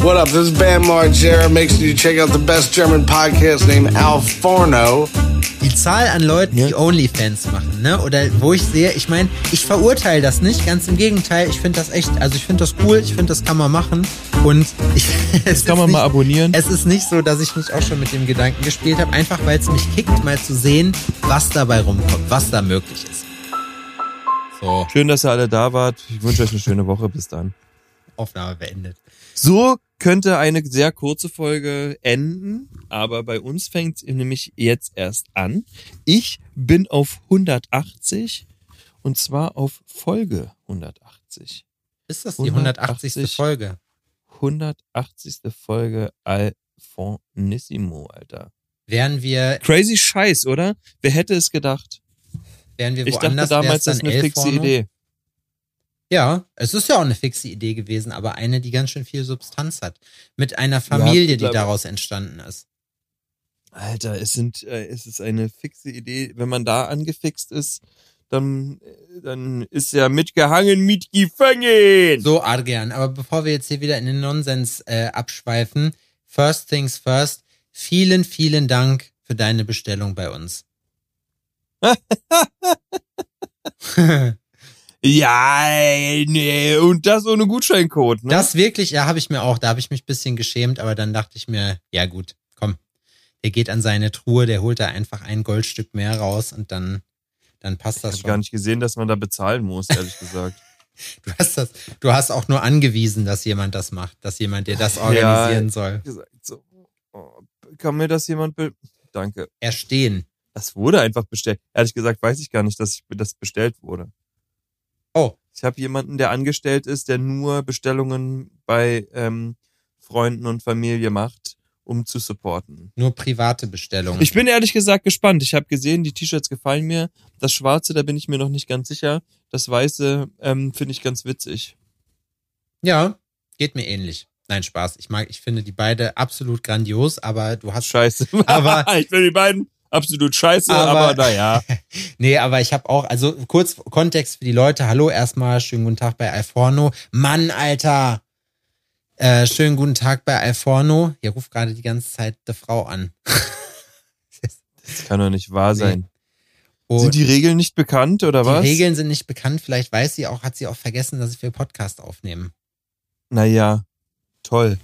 What up? This is Bam Margera. Make sure you check out the best German podcast named Al Forno. Die Zahl an Leuten, die Onlyfans machen, ne? Oder wo ich sehe, ich meine, ich verurteile das nicht, ganz im Gegenteil. Ich finde das echt, also ich finde das cool, ich finde das kann man machen. Und ich, es kann ist man nicht, mal abonnieren. Es ist nicht so, dass ich nicht auch schon mit dem Gedanken gespielt habe, einfach weil es mich kickt, mal zu sehen, was dabei rumkommt, was da möglich ist. So, Schön, dass ihr alle da wart. Ich wünsche euch eine schöne Woche. Bis dann. Aufnahme beendet. So könnte eine sehr kurze Folge enden, aber bei uns fängt es nämlich jetzt erst an. Ich bin auf 180 und zwar auf Folge 180. Ist das die 180. 180. Folge? 180. Folge Alfonissimo, Alter. Wären wir, Crazy Scheiß, oder? Wer hätte es gedacht? wären wir Ich dachte woanders, damals, wär's das ist eine fixe? Idee. Ja, es ist ja auch eine fixe Idee gewesen, aber eine, die ganz schön viel Substanz hat. Mit einer Familie, die glaub- daraus entstanden ist. Alter, es sind, äh, es ist eine fixe Idee. Wenn man da angefixt ist, dann, äh, dann ist er mitgehangen, mitgefangen. So, Adrian, aber bevor wir jetzt hier wieder in den Nonsens äh, abschweifen, first things first, vielen, vielen Dank für deine Bestellung bei uns. Ja, nee, und das ohne Gutscheincode, ne? Das wirklich, ja, habe ich mir auch, da habe ich mich ein bisschen geschämt, aber dann dachte ich mir, ja gut, komm, der geht an seine Truhe, der holt da einfach ein Goldstück mehr raus und dann, dann passt ich das habe schon. gar nicht gesehen, dass man da bezahlen muss, ehrlich gesagt. Du hast das, du hast auch nur angewiesen, dass jemand das macht, dass jemand dir das organisieren Ja. soll. gesagt, so, oh, kann mir das jemand be Danke. Erstehen. Das wurde einfach bestellt. Ehrlich gesagt weiß ich gar nicht, dass ich, das bestellt wurde. Oh, Ich habe jemanden, der angestellt ist, der nur Bestellungen bei ähm, Freunden und Familie macht, um zu supporten. nur private Bestellungen. Ich bin ehrlich gesagt gespannt. Ich habe gesehen, die T-Shirts gefallen mir. Das Schwarze, da bin ich mir noch nicht ganz sicher. Das Weiße ähm, finde ich ganz witzig. ja, geht mir ähnlich. Nein, Spaß. Ich mag, ich finde die beide absolut grandios, aber du hast Scheiße. Aber- ich finde die beiden absolut scheiße, Aber- aber, naja. Nee, aber ich habe auch, also kurz Kontext für die Leute. Hallo erstmal, schönen guten Tag bei Alforno. Mann, Alter! Äh, schönen guten Tag bei Alforno. Hier ruft gerade die ganze Zeit die Frau an. Das kann doch nicht wahr sein. Und Sind die Regeln nicht bekannt oder die was? Regeln sind nicht bekannt. Vielleicht weiß sie auch, hat sie auch vergessen, dass wir Podcast aufnehmen. Naja, toll.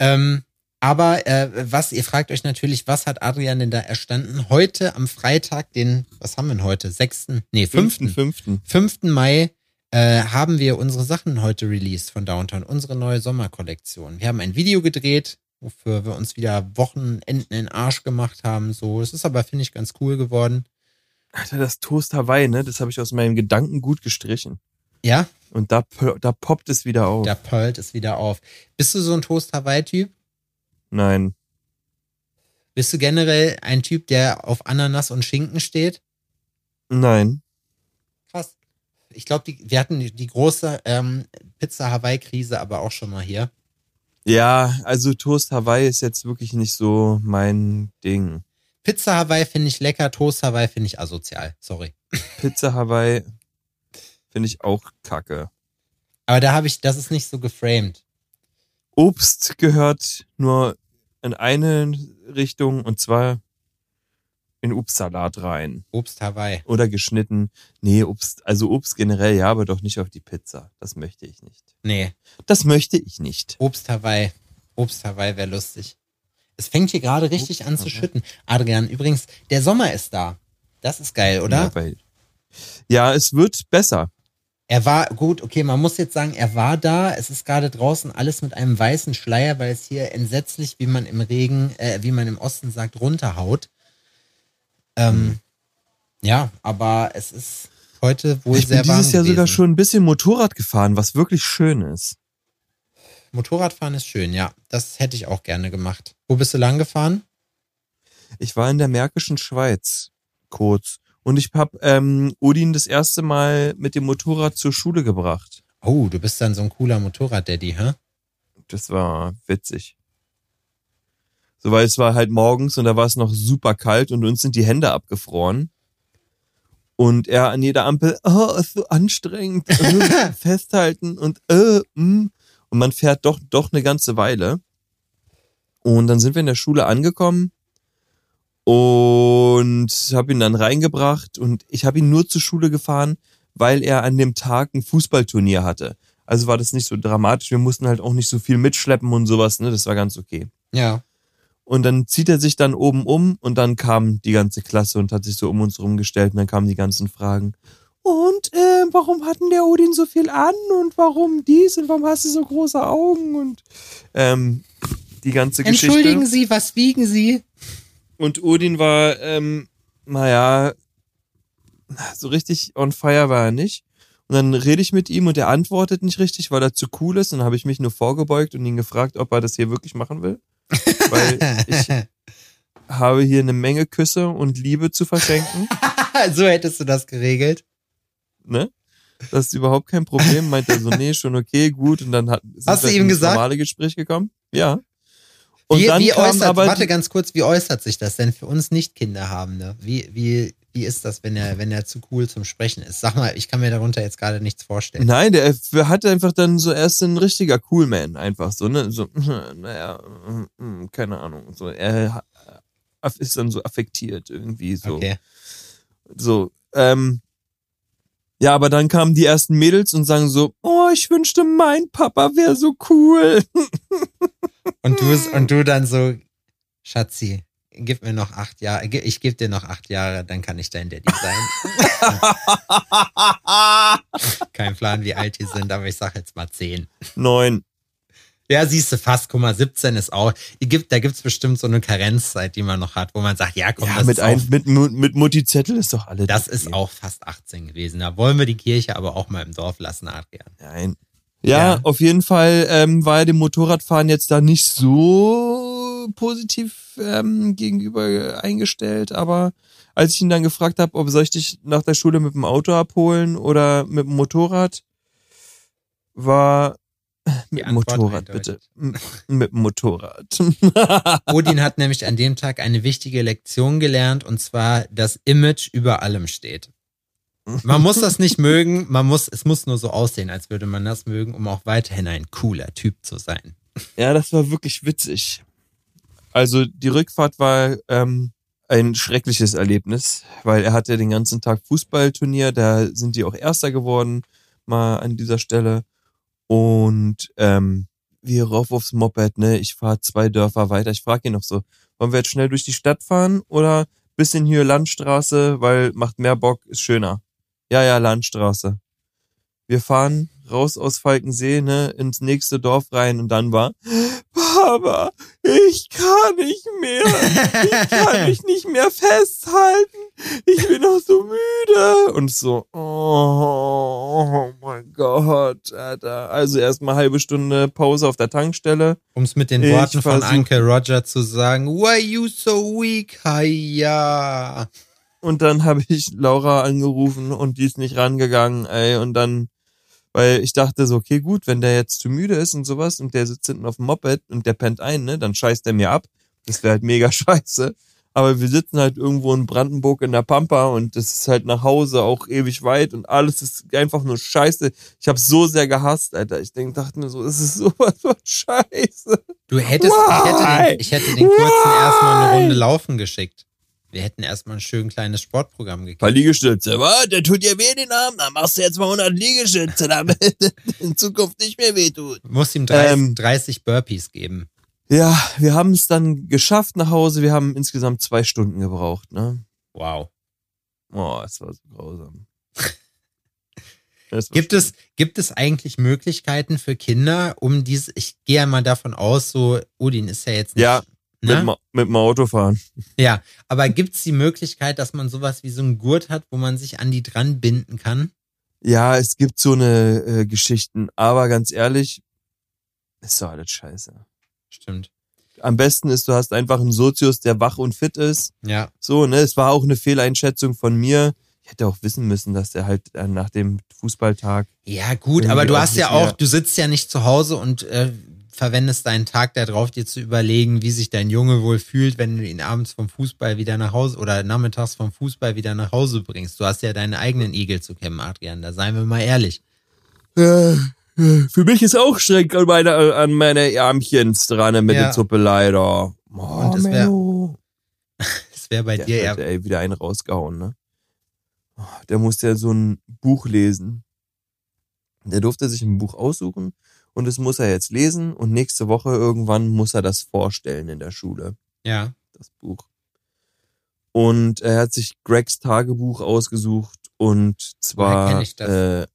Ähm, aber äh, was, ihr fragt euch natürlich, was hat Adrian denn da erstanden? Heute am Freitag, den, was haben wir denn heute? Sechsten, nee, fünften. fünften. 5. Mai äh, haben wir unsere Sachen heute released von Downtown, unsere neue Sommerkollektion. Wir haben ein Video gedreht, wofür wir uns wieder Wochenenden in Arsch gemacht haben. So, es ist aber, finde ich, ganz cool geworden. Alter, das Toast Hawaii, ne? Das habe ich aus meinen Gedanken gut gestrichen. Ja, Und da, da poppt es wieder auf. da pearlt es wieder auf. Bist du so ein Toast Hawaii-Typ? Nein. Bist du generell ein Typ, der auf Ananas und Schinken steht? Nein. Krass. Ich glaube, wir hatten die, die große ähm, Pizza Hawaii-Krise aber auch schon mal hier. Ja, also Toast Hawaii ist jetzt wirklich nicht so mein Ding. Pizza Hawaii finde ich lecker, Toast Hawaii finde ich asozial. Sorry. Pizza Hawaii finde ich auch kacke. Aber da habe ich, das ist nicht so geframed. Obst gehört nur in eine Richtung und zwar in Obstsalat rein. Obst Hawaii. Oder geschnitten. Nee, Obst, also Obst generell ja, aber doch nicht auf die Pizza. Das möchte ich nicht. Nee, Das möchte ich nicht. Obst Hawaii. Obst Hawaii wäre lustig. Es fängt hier gerade richtig Obst an zu schütten. Adrian, übrigens, der Sommer ist da. Das ist geil, oder? Ja, weil, ja, es wird besser. Er war, gut, okay, man muss jetzt sagen, er war da. Es ist gerade draußen alles mit einem weißen Schleier, weil es hier entsetzlich, wie man im Regen, äh, wie man im Osten sagt, runterhaut. Ähm, Ja, aber es ist heute wohl Ich sehr bin warm dieses Jahr gewesen. sogar schon ein bisschen Motorrad gefahren, was wirklich schön ist. Motorradfahren ist schön, ja. Das hätte ich auch gerne gemacht. Wo bist du lang gefahren? Ich war in der Märkischen Schweiz kurz und ich habe ähm, Odin das erste Mal mit dem Motorrad zur Schule gebracht. Oh, du bist dann so ein cooler Motorrad-Daddy, hä? Das war witzig. So, weil es war halt morgens und da war es noch super kalt und uns sind die Hände abgefroren. Und er an jeder Ampel, oh, ist so anstrengend, äh, festhalten und äh, mm. Und Und man fährt doch, doch eine ganze Weile. Und dann sind wir in der Schule angekommen und habe ihn dann reingebracht und ich habe ihn nur zur Schule gefahren, weil er an dem Tag ein Fußballturnier hatte. Also war das nicht so dramatisch. Wir mussten halt auch nicht so viel mitschleppen und sowas, ne? Das war ganz okay. Ja. Und dann zieht er sich dann oben um und dann kam die ganze Klasse und hat sich so um uns rumgestellt und dann kamen die ganzen Fragen. Und äh, warum hatten der Odin so viel an und warum dies und warum hast du so große Augen und ähm, die ganze Geschichte. Entschuldigen Sie, was wiegen Sie? Und Odin war, ähm, naja, so richtig on fire war er nicht. Und dann rede ich mit ihm und er antwortet nicht richtig, weil er zu cool ist. Und dann habe ich mich nur vorgebeugt und ihn gefragt, ob er das hier wirklich machen will. Weil ich habe hier eine Menge Küsse und Liebe zu verschenken. so hättest du das geregelt. Ne? Das ist überhaupt kein Problem. Meint er so, nee, schon okay, gut. Und dann hat sind Hast du ihm gesagt? normale Gespräch gekommen. Ja. Und wie, dann wie äußert, aber warte ganz kurz, wie äußert sich das denn für uns Nicht-Kinderhabende? Wie, wie, wie ist das, wenn er, wenn er zu cool zum Sprechen ist? Sag mal, ich kann mir darunter jetzt gerade nichts vorstellen. Nein, der er hat einfach dann so, er ist ein richtiger Coolman, einfach so, ne? So, naja, mm, keine Ahnung. So, er ha- ist dann so affektiert irgendwie so. Okay. So, ähm, ja, aber dann kamen die ersten Mädels und sagen so, oh, ich wünschte, mein Papa wäre so cool. Und du, und du dann so, Schatzi, gib mir noch acht Jahre, ich gebe dir noch acht Jahre, dann kann ich dein Daddy sein. Kein Plan, wie alt die sind, aber ich sag jetzt mal zehn. Neun. Ja, siehst du fast, guck mal, 17 ist auch, gibt, da gibt's bestimmt so eine Karenzzeit, die man noch hat, wo man sagt, ja komm, Ja, das, mit, ist ein, auch, mit, mit Mutti Zettel ist doch alles. das ist auch fast 18 gewesen. Da wollen wir die Kirche aber auch mal im Dorf lassen, Adrian. Nein. Ja, Ja. auf jeden Fall ähm, war er dem Motorradfahren jetzt da nicht so positiv ähm, gegenüber eingestellt, aber als ich ihn dann gefragt habe, ob soll ich dich nach der Schule mit dem Auto abholen oder mit dem Motorrad, war mit dem Motorrad eindeutig. bitte. Mit dem Motorrad. Odin hat nämlich an dem Tag eine wichtige Lektion gelernt und zwar, dass Image über allem steht. Man muss das nicht mögen, man muss, es muss nur so aussehen, als würde man das mögen, um auch weiterhin ein cooler Typ zu sein. Ja, das war wirklich witzig. Also die Rückfahrt war ähm, ein schreckliches Erlebnis, weil er hatte den ganzen Tag Fußballturnier, da sind die auch Erster geworden, mal an dieser Stelle. Und ähm, wir rauf aufs Moped, ne? Ich fahre zwei Dörfer weiter. Ich frage ihn noch so, wollen wir jetzt schnell durch die Stadt fahren oder bisschen hier Landstraße, weil macht mehr Bock, ist schöner. Ja, ja, Landstraße. Wir fahren raus aus Falkensee, ne, ins nächste Dorf rein und dann war, Papa, ich kann nicht mehr. Ich kann mich nicht mehr festhalten. Ich bin auch so müde. Und so, oh, mein Gott, Alter. Also erstmal halbe Stunde Pause auf der Tankstelle. Um es mit den Ich Worten von versuch- Uncle Roger zu sagen, Why you so weak, Hiya? Und dann habe ich Laura angerufen und die ist nicht rangegangen, ey. Und dann, weil ich dachte so, okay, gut, wenn der jetzt zu müde ist und sowas und der sitzt hinten auf dem Moped und der pennt ein, ne, dann scheißt er mir ab. Das wäre halt mega scheiße. Aber wir sitzen halt irgendwo in Brandenburg in der Pampa und das ist halt nach Hause auch ewig weit und alles ist einfach nur scheiße. Ich habe so sehr gehasst, Alter. Ich denk, dachte mir so, es ist sowas von scheiße. Du hättest, ich hätte Why? den, ich hätte den kurzen Why? erstmal eine Runde laufen geschickt. Wir hätten erstmal ein schön kleines Sportprogramm Paar gekriegt. Liegestütze, was? Der tut dir weh den Arm, dann machst du jetzt mal 100 Liegestütze, damit in Zukunft nicht mehr weh tut. Muss ihm 30, Ähm. 30 Burpees geben. Ja, wir haben es dann geschafft nach Hause. Wir haben insgesamt zwei Stunden gebraucht, ne? Wow. Oh, es war so grausam. Gibt es, gibt es eigentlich Möglichkeiten für Kinder, um diese, ich gehe ja mal davon aus, so, Odin ist ja jetzt nicht, Ja, mit, ne? dem- mit dem Auto fahren. Ja, aber gibt es die Möglichkeit, dass man sowas wie so einen Gurt hat, wo man sich an die dran binden kann? Ja, es gibt so eine äh, Geschichten, aber ganz ehrlich, ist doch alles scheiße. Stimmt. Am besten ist, du hast einfach einen Sozius, der wach und fit ist. Ja. So, ne, es war auch eine Fehleinschätzung von mir. Ich hätte auch wissen müssen, dass der halt äh, nach dem Fußballtag Ja, gut, aber du hast ja auch, du sitzt ja nicht zu Hause und äh, verwendest deinen Tag darauf, dir zu überlegen, wie sich dein Junge wohl fühlt, wenn du ihn abends vom Fußball wieder nach Hause oder nachmittags vom Fußball wieder nach Hause bringst. Du hast ja deine eigenen Igel zu kämmen, Adrian, da seien wir mal ehrlich. Ja, Für mich ist auch Schreck an meine, an meine Ärmchens dran mit Ja. der Suppe leider. Oh, Und es wär- Menno. Das wäre bei Der dir hat ey, wieder einen rausgehauen, ne? Oh, Der musste ja so ein Buch lesen. Der durfte sich ein Buch aussuchen und das muss er jetzt lesen und nächste Woche irgendwann muss er das vorstellen in der Schule, Ja. das Buch. Und er hat sich Gregs Tagebuch ausgesucht und zwar? Äh,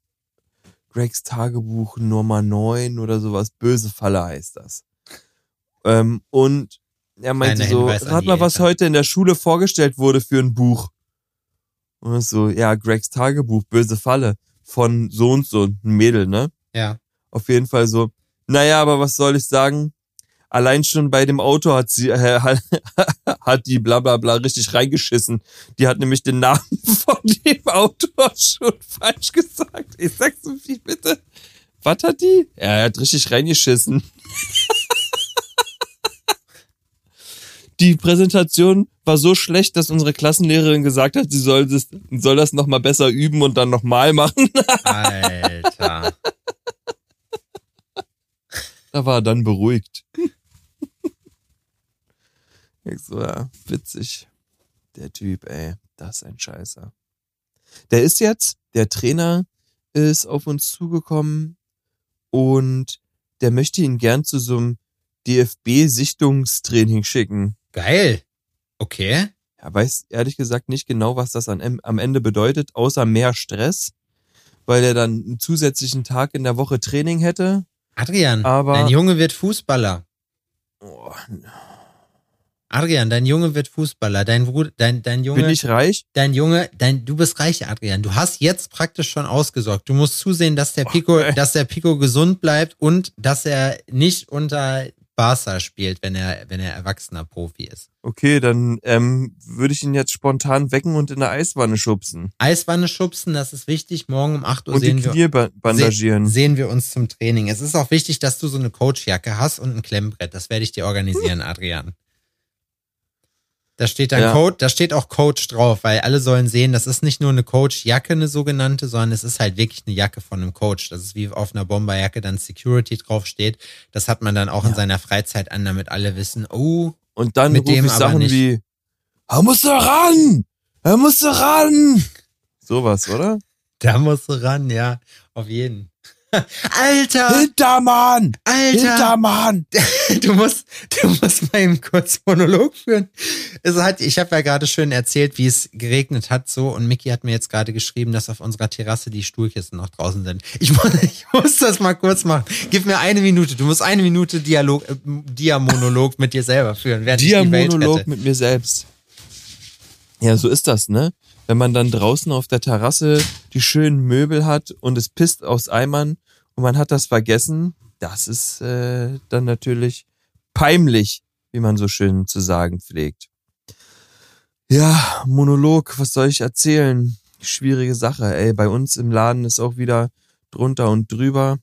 Gregs Tagebuch Nummer 9 oder sowas, Böse Falle heißt das. Ähm, und er meinte Kleiner so, Hinweis rat mal, was Eltern. heute in der Schule vorgestellt wurde für ein Buch. Und so, ja, Gregs Tagebuch, Böse Falle von so und so, ein Mädel, ne? Ja. Auf jeden Fall so, naja, aber was soll ich sagen? Allein schon bei dem Auto hat sie, äh, hat die bla bla bla richtig reingeschissen. Die hat nämlich den Namen von dem Auto schon falsch gesagt. Ich sag's so wie bitte. Was hat die? Ja, er hat richtig reingeschissen. Die Präsentation war so schlecht, dass unsere Klassenlehrerin gesagt hat, sie soll das, soll das nochmal besser üben und dann nochmal machen. Alter. Da war er dann beruhigt. ich so, ja, witzig. Der Typ, ey, das ist ein Scheißer. Der ist jetzt, der Trainer ist auf uns zugekommen und der möchte ihn gern zu so einem DFB-Sichtungstraining schicken. Geil. Okay. Er weiß ehrlich gesagt nicht genau, was das an, am Ende bedeutet, außer mehr Stress, weil er dann einen zusätzlichen Tag in der Woche Training hätte. Adrian, Aber- dein Junge wird Fußballer. Oh, Adrian, dein Junge wird Fußballer. Dein Bruder, dein, dein Junge, bin ich reich? dein Junge, dein, du bist reich, Adrian. Du hast jetzt praktisch schon ausgesorgt. Du musst zusehen, dass der Pico, ey. dass der Pico gesund bleibt und dass er nicht unter Barca spielt, wenn er, wenn er erwachsener Profi ist. Okay, dann ähm, würde ich ihn jetzt spontan wecken und in der Eiswanne schubsen. Eiswanne schubsen, das ist wichtig. Morgen um 8 Uhr Und sehen wir, bandagieren. Se sehen wir uns zum Training. Es ist auch wichtig, dass du so eine Coachjacke hast und ein Klemmbrett. Das werde ich dir organisieren, Adrian. Da steht dann Ja. Coach, da steht auch Coach drauf, weil alle sollen sehen, das ist nicht nur eine Coachjacke, eine sogenannte, sondern es ist halt wirklich eine Jacke von einem Coach. Das ist wie auf einer Bomberjacke dann Security drauf steht. Das hat man dann auch in seiner Freizeit an, damit alle wissen, oh, Und dann Mit dem ich Sachen nicht. wie, er muss da ran! Er muss da ran! Sowas, oder? da musst du ran, ja, auf jeden. Alter, Hintermann! Alter. Hintermann! Du musst, du musst mal eben kurz Monolog führen. Es hat, ich habe ja gerade schön erzählt, wie es geregnet hat so und Mickey hat mir jetzt gerade geschrieben, dass auf unserer Terrasse die Stuhlkissen noch draußen sind. Ich muss, ich muss das mal kurz machen. Gib mir eine Minute. Du musst eine Minute Dialog, äh, Diamonolog mit dir selber führen, Diamonolog mit mir selbst. Ja, so ist das, ne? Wenn man dann draußen auf der Terrasse die schönen Möbel hat und es pisst aus Eimern und man hat das vergessen, das ist äh, dann natürlich peinlich, wie man so schön zu sagen pflegt. Ja, Monolog, was soll ich erzählen? Schwierige Sache, ey. Bei uns im Laden ist auch wieder drunter und drüber.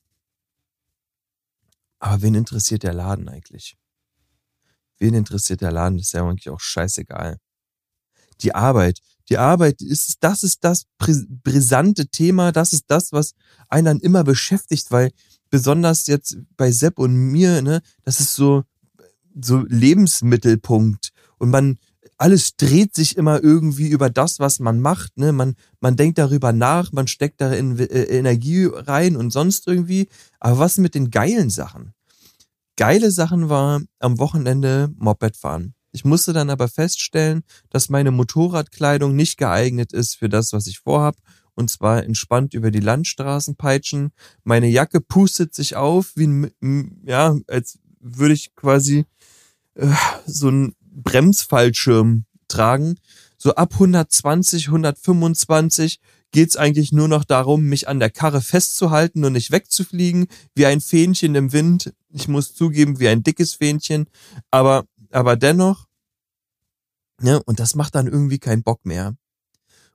Aber wen interessiert der Laden eigentlich? Wen interessiert der Laden? Das ist ja eigentlich auch scheißegal. Die Arbeit. Die Arbeit ist, das ist das bris- brisante Thema. Das ist das, was einen dann immer beschäftigt, weil besonders jetzt bei Sepp und mir, ne, das ist so, so Lebensmittelpunkt. Und man, alles dreht sich immer irgendwie über das, was man macht, ne. Man, man denkt darüber nach, man steckt da in, äh, Energie rein und sonst irgendwie. Aber was mit den geilen Sachen? Geile Sachen war am Wochenende Moped fahren. Ich musste dann aber feststellen, dass meine Motorradkleidung nicht geeignet ist für das, was ich vorhab. Und zwar entspannt über die Landstraßen peitschen. Meine Jacke pustet sich auf, wie ein, ja, als würde ich quasi äh, so einen Bremsfallschirm tragen. So ab 120, 125 geht's eigentlich nur noch darum, mich an der Karre festzuhalten und nicht wegzufliegen, wie ein Fähnchen im Wind. Ich muss zugeben, wie ein dickes Fähnchen, aber, aber dennoch, ne, und das macht dann irgendwie keinen Bock mehr.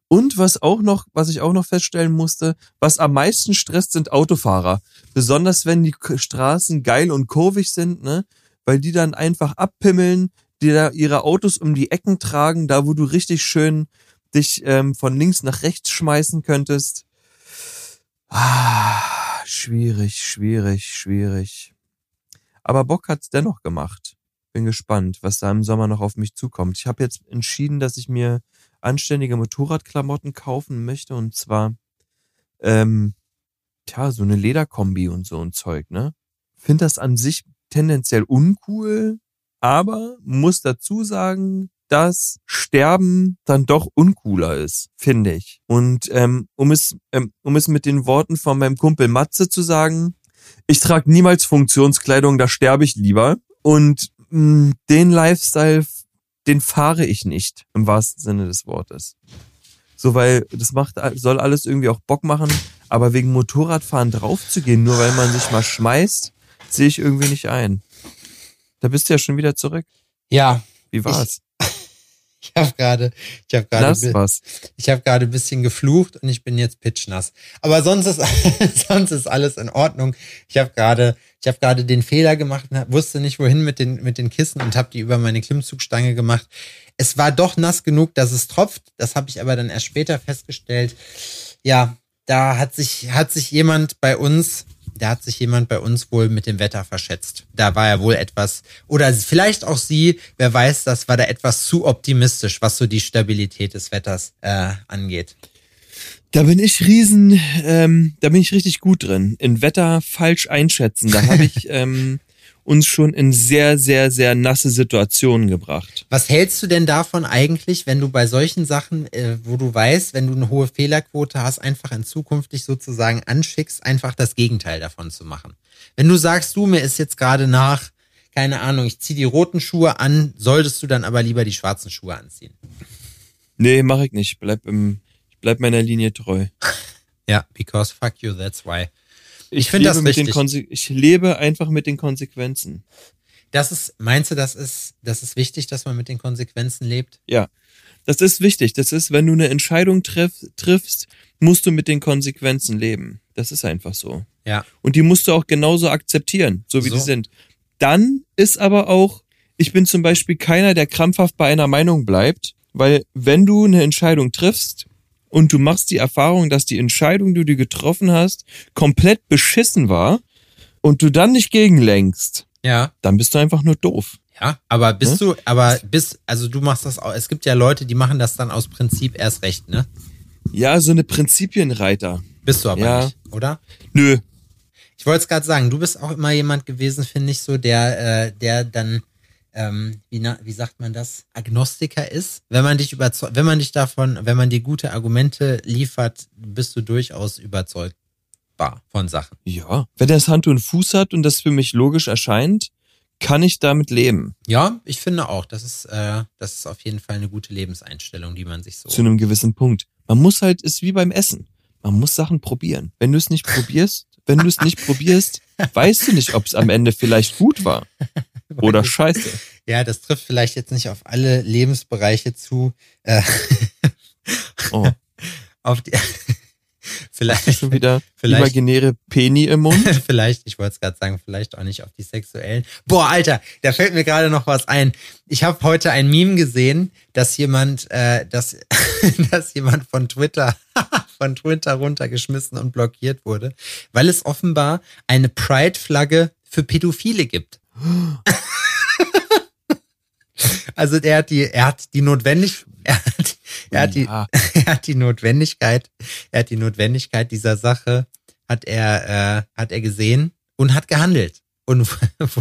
Und was auch noch, was ich auch noch feststellen musste, was am meisten stresst, sind Autofahrer. Besonders wenn die Straßen geil und kurvig sind, ne, weil die dann einfach abpimmeln, die da ihre Autos um die Ecken tragen, da wo du richtig schön dich ähm, von links nach rechts schmeißen könntest. Ah, schwierig, schwierig, schwierig. Aber Bock hat's dennoch gemacht. Bin gespannt, was da im Sommer noch auf mich zukommt. Ich habe jetzt entschieden, dass ich mir anständige Motorradklamotten kaufen möchte und zwar ähm, tja, so eine Lederkombi und so ein Zeug, ne? Find das an sich tendenziell uncool, aber muss dazu sagen, dass Sterben dann doch uncooler ist, finde ich. Und ähm, um es ähm, um es mit den Worten von meinem Kumpel Matze zu sagen, ich trage niemals Funktionskleidung, da sterbe ich lieber. Und den Lifestyle, den fahre ich nicht im wahrsten Sinne des Wortes. So, weil das macht, soll alles irgendwie auch Bock machen, aber wegen Motorradfahren draufzugehen, nur weil man sich mal schmeißt, sehe ich irgendwie nicht ein. Da bist du ja schon wieder zurück. Ja. Wie war's? Ich, habe gerade, ich habe gerade, ich habe gerade ein bisschen geflucht und ich bin jetzt pitchnass. Aber sonst ist, sonst ist alles in Ordnung. Ich habe gerade, ich habe gerade den Fehler gemacht, und wusste nicht wohin mit den mit den Kissen und habe die über meine Klimmzugstange gemacht. Es war doch nass genug, dass es tropft. Das habe ich aber dann erst später festgestellt. Ja, da hat sich hat sich jemand bei uns da hat sich jemand bei uns wohl mit dem Wetter verschätzt. Da war er wohl etwas, oder vielleicht auch sie, wer weiß, das war da etwas zu optimistisch, was so die Stabilität des Wetters äh, angeht. Da bin ich riesen, ähm, da bin ich richtig gut drin. In Wetter falsch einschätzen. Da habe ich ähm, uns schon in sehr, sehr, sehr nasse Situationen gebracht. Was hältst du denn davon eigentlich, wenn du bei solchen Sachen, äh, wo du weißt, wenn du eine hohe Fehlerquote hast, einfach in Zukunft dich sozusagen anschickst, einfach das Gegenteil davon zu machen? Wenn du sagst, du, mir ist jetzt gerade nach, keine Ahnung, ich zieh die roten Schuhe an, solltest du dann aber lieber die schwarzen Schuhe anziehen? Nee, mach ich nicht. Bleib im, ich bleib meiner Linie treu. Ja, because fuck you, that's why. Ich, find das richtig. Ich lebe einfach mit den Konsequenzen. Das ist, meinst du, das ist, das ist wichtig, dass man mit den Konsequenzen lebt? Ja, das ist wichtig. Das ist, wenn du eine Entscheidung triff, triffst, musst du mit den Konsequenzen leben. Das ist einfach so. Ja. Und die musst du auch genauso akzeptieren, so wie So. die sind. Dann ist aber auch, ich bin zum Beispiel keiner, der krampfhaft bei einer Meinung bleibt, weil wenn du eine Entscheidung triffst und du machst die Erfahrung, dass die Entscheidung, die du getroffen hast, komplett beschissen war und du dann nicht gegenlenkst, Ja. dann bist du einfach nur doof. Ja, aber bist Ne? du, aber bist, also du machst das auch, es gibt ja Leute, die machen das dann aus Prinzip erst recht, ne? Ja, so eine Prinzipienreiter. Bist du aber Ja. nicht, oder? Nö, Ich wollte es gerade sagen, du bist auch immer jemand gewesen, finde ich so, der, äh, der dann, ähm, wie, na, wie sagt man das, Agnostiker ist. Wenn man dich überzeugt, wenn man dich davon, wenn man dir gute Argumente liefert, bist du durchaus überzeugbar von Sachen. Ja, wenn das Hand und Fuß hat und das für mich logisch erscheint, kann ich damit leben. Ja, ich finde auch, das ist, äh, das ist auf jeden Fall eine gute Lebenseinstellung, die man sich so. Zu einem gewissen Punkt. Man muss halt, ist wie beim Essen. Man muss Sachen probieren. Wenn du es nicht probierst, wenn du es nicht probierst, weißt du nicht, ob es am Ende vielleicht gut war. Oder scheiße. Ja, das trifft vielleicht jetzt nicht auf alle Lebensbereiche zu. Äh, Oh, auf die, vielleicht, schon wieder Vielleicht- imaginäre Peni im Mund? vielleicht, ich wollte es gerade sagen, vielleicht auch nicht auf die sexuellen. Boah, Alter, da fällt mir gerade noch was ein. Ich habe heute ein Meme gesehen, dass jemand, äh, dass, dass jemand von Twitter, von Twitter runtergeschmissen und blockiert wurde, weil es offenbar eine Pride-Flagge für Pädophile gibt. Also der hat die, er hat die notwendig, er er hat die, er hat die Notwendigkeit, er hat die Notwendigkeit dieser Sache, hat er, äh, hat er gesehen und hat gehandelt und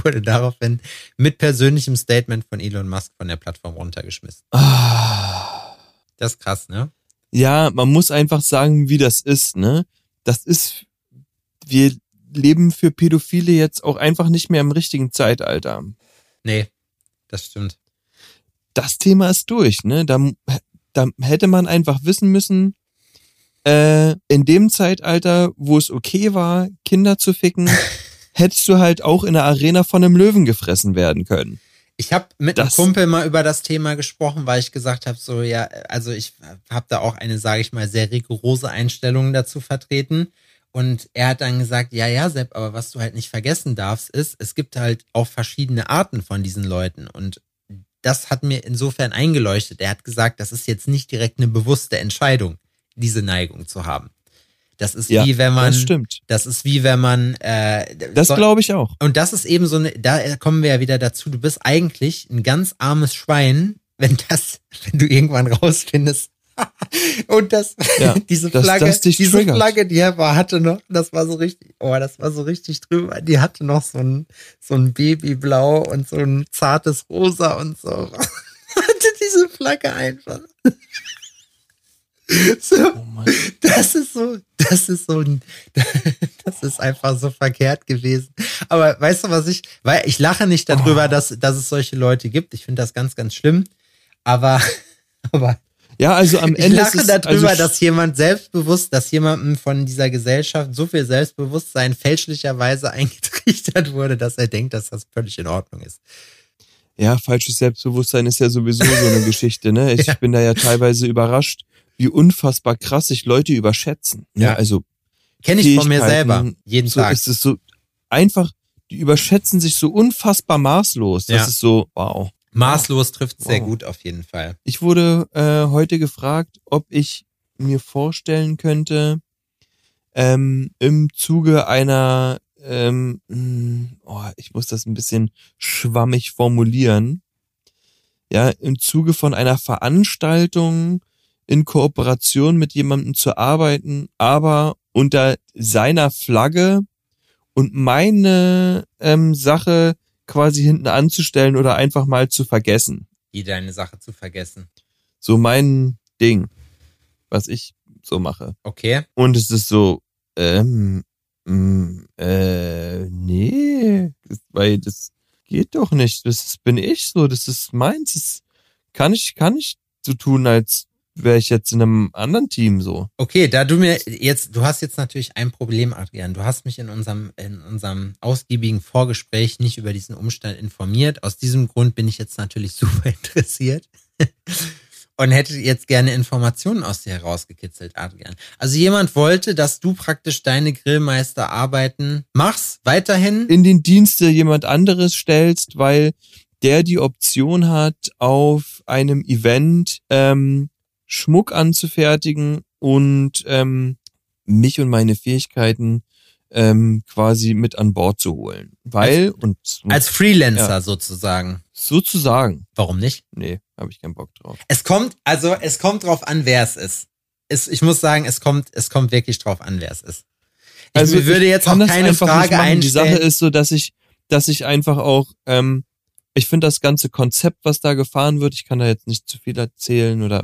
wurde daraufhin mit persönlichem Statement von Elon Musk von der Plattform runtergeschmissen. Ah. Das ist krass, ne? Ja, man muss einfach sagen, wie das ist, ne? Das ist, wir leben für Pädophile jetzt auch einfach nicht mehr im richtigen Zeitalter. Nee, das stimmt. das Thema ist durch, ne? Da, da hätte man einfach wissen müssen, äh, in dem Zeitalter, wo es okay war, Kinder zu ficken, hättest du halt auch in der Arena von einem Löwen gefressen werden können. Ich habe mit einem Das- Kumpel mal über das Thema gesprochen, weil ich gesagt habe, so ja, also ich habe da auch eine, sage ich mal, sehr rigorose Einstellung dazu vertreten. Und er hat dann gesagt, ja, ja, Sepp, aber was du halt nicht vergessen darfst, ist, es gibt halt auch verschiedene Arten von diesen Leuten. Und das hat mir insofern eingeleuchtet. Er hat gesagt, das ist jetzt nicht direkt eine bewusste Entscheidung, diese Neigung zu haben. Das ist Ja, wie wenn man, das stimmt. das ist wie wenn man, äh, Das so- glaube ich auch. und das ist eben so eine, da kommen wir ja wieder dazu, du bist eigentlich ein ganz armes Schwein, wenn das, wenn du irgendwann rausfindest. Und das, Ja, diese Flagge, das diese triggert. Flagge, die er war, hatte noch, das war so richtig, oh, das war so richtig drüber, die hatte noch so ein, so ein Babyblau und so ein zartes Rosa und so. hatte diese Flagge einfach. So, Oh Mann. das ist so, das ist so ein, das ist einfach so verkehrt gewesen. Aber weißt du, was ich, weil ich lache nicht darüber, Oh. dass, dass es solche Leute gibt. Ich finde das ganz, ganz schlimm. Aber, aber Ja, also am ich Ende lache ist es, darüber, also, dass jemand selbstbewusst, dass jemandem von dieser Gesellschaft so viel Selbstbewusstsein fälschlicherweise eingetrichtert wurde, dass er denkt, dass das völlig in Ordnung ist. Ja, falsches Selbstbewusstsein ist ja sowieso so eine Geschichte, ne? Ich Ja. bin da ja teilweise überrascht, wie unfassbar krass sich Leute überschätzen. Ne? Ja. Also Kenne ich von mir selber. Jeden so Tag. ist es so einfach, die überschätzen sich so unfassbar maßlos. Das Ja. ist so, wow. Maßlos trifft sehr Wow. gut auf jeden Fall. Ich wurde äh, heute gefragt, ob ich mir vorstellen könnte, ähm, im Zuge einer, ähm, mh, oh, ich muss das ein bisschen schwammig formulieren, ja, im Zuge von einer Veranstaltung in Kooperation mit jemandem zu arbeiten, aber unter seiner Flagge und meine ähm, Sache quasi hinten anzustellen oder einfach mal zu vergessen Die deine Sache zu vergessen. so mein Ding, was ich so mache. Okay. Und es ist so, ähm, mm, äh, nee, weil das geht doch nicht. Das ist, bin ich so, das ist meins. Das kann ich, kann ich so tun, als wäre ich jetzt in einem anderen Team so. Okay, da du mir jetzt, du hast jetzt natürlich ein Problem, Adrian. Du hast mich in unserem, in unserem ausgiebigen Vorgespräch nicht über diesen Umstand informiert. Aus diesem Grund bin ich jetzt natürlich super interessiert und hätte jetzt gerne Informationen aus dir herausgekitzelt, Adrian. Also jemand wollte, dass du praktisch deine Grillmeisterarbeiten machst, weiterhin. In den Dienste jemand anderes stellst, weil der die Option hat, auf einem Event ähm, Schmuck anzufertigen und ähm, mich und meine Fähigkeiten ähm, quasi mit an Bord zu holen. Weil, und Als Freelancer Ja. sozusagen. sozusagen, Warum nicht? nee, habe ich keinen Bock drauf. Es kommt, also es kommt drauf an, wer es ist. Es, ich muss sagen, es kommt, es kommt wirklich drauf an, wer es ist. Ich Also würde ich jetzt kann auch keine Frage machen. Die Sache einstellen. ist so, dass ich, dass ich einfach auch, ähm, ich finde das ganze Konzept, was da gefahren wird, ich kann da jetzt nicht zu viel erzählen oder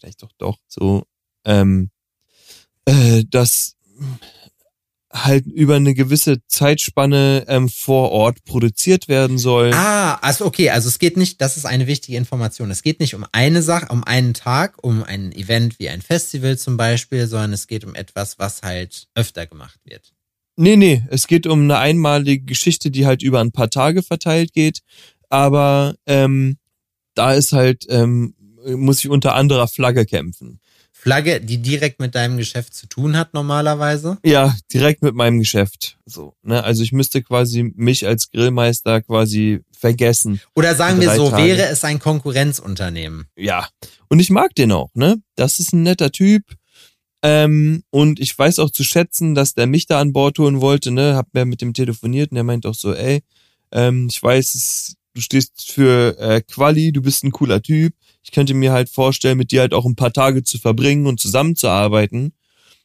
vielleicht doch doch so, ähm, äh, dass halt über eine gewisse Zeitspanne ähm, vor Ort produziert werden soll. Ah, also okay, also es geht nicht, das ist eine wichtige Information. Es geht nicht um eine Sache, um einen Tag, um ein Event wie ein Festival zum Beispiel, sondern es geht um etwas, was halt öfter gemacht wird. Nee, nee, es geht um eine einmalige Geschichte, die halt über ein paar Tage verteilt geht. Aber ähm, da ist halt, ähm, muss ich unter anderer Flagge kämpfen. Flagge, die direkt mit deinem Geschäft zu tun hat normalerweise. Ja, direkt mit meinem Geschäft. So, ne? Also ich müsste quasi mich als Grillmeister quasi vergessen. Oder sagen wir so, Tage. wäre es ein Konkurrenzunternehmen. Ja. Und ich mag den auch, ne? Das ist ein netter Typ. Ähm, und ich weiß auch zu schätzen, dass der mich da an Bord holen wollte, ne? Hab mir mit dem telefoniert und der meint auch so, ey, ähm, ich weiß, es, du stehst für äh, Quali, du bist ein cooler Typ. Ich könnte mir halt vorstellen, mit dir halt auch ein paar Tage zu verbringen und zusammenzuarbeiten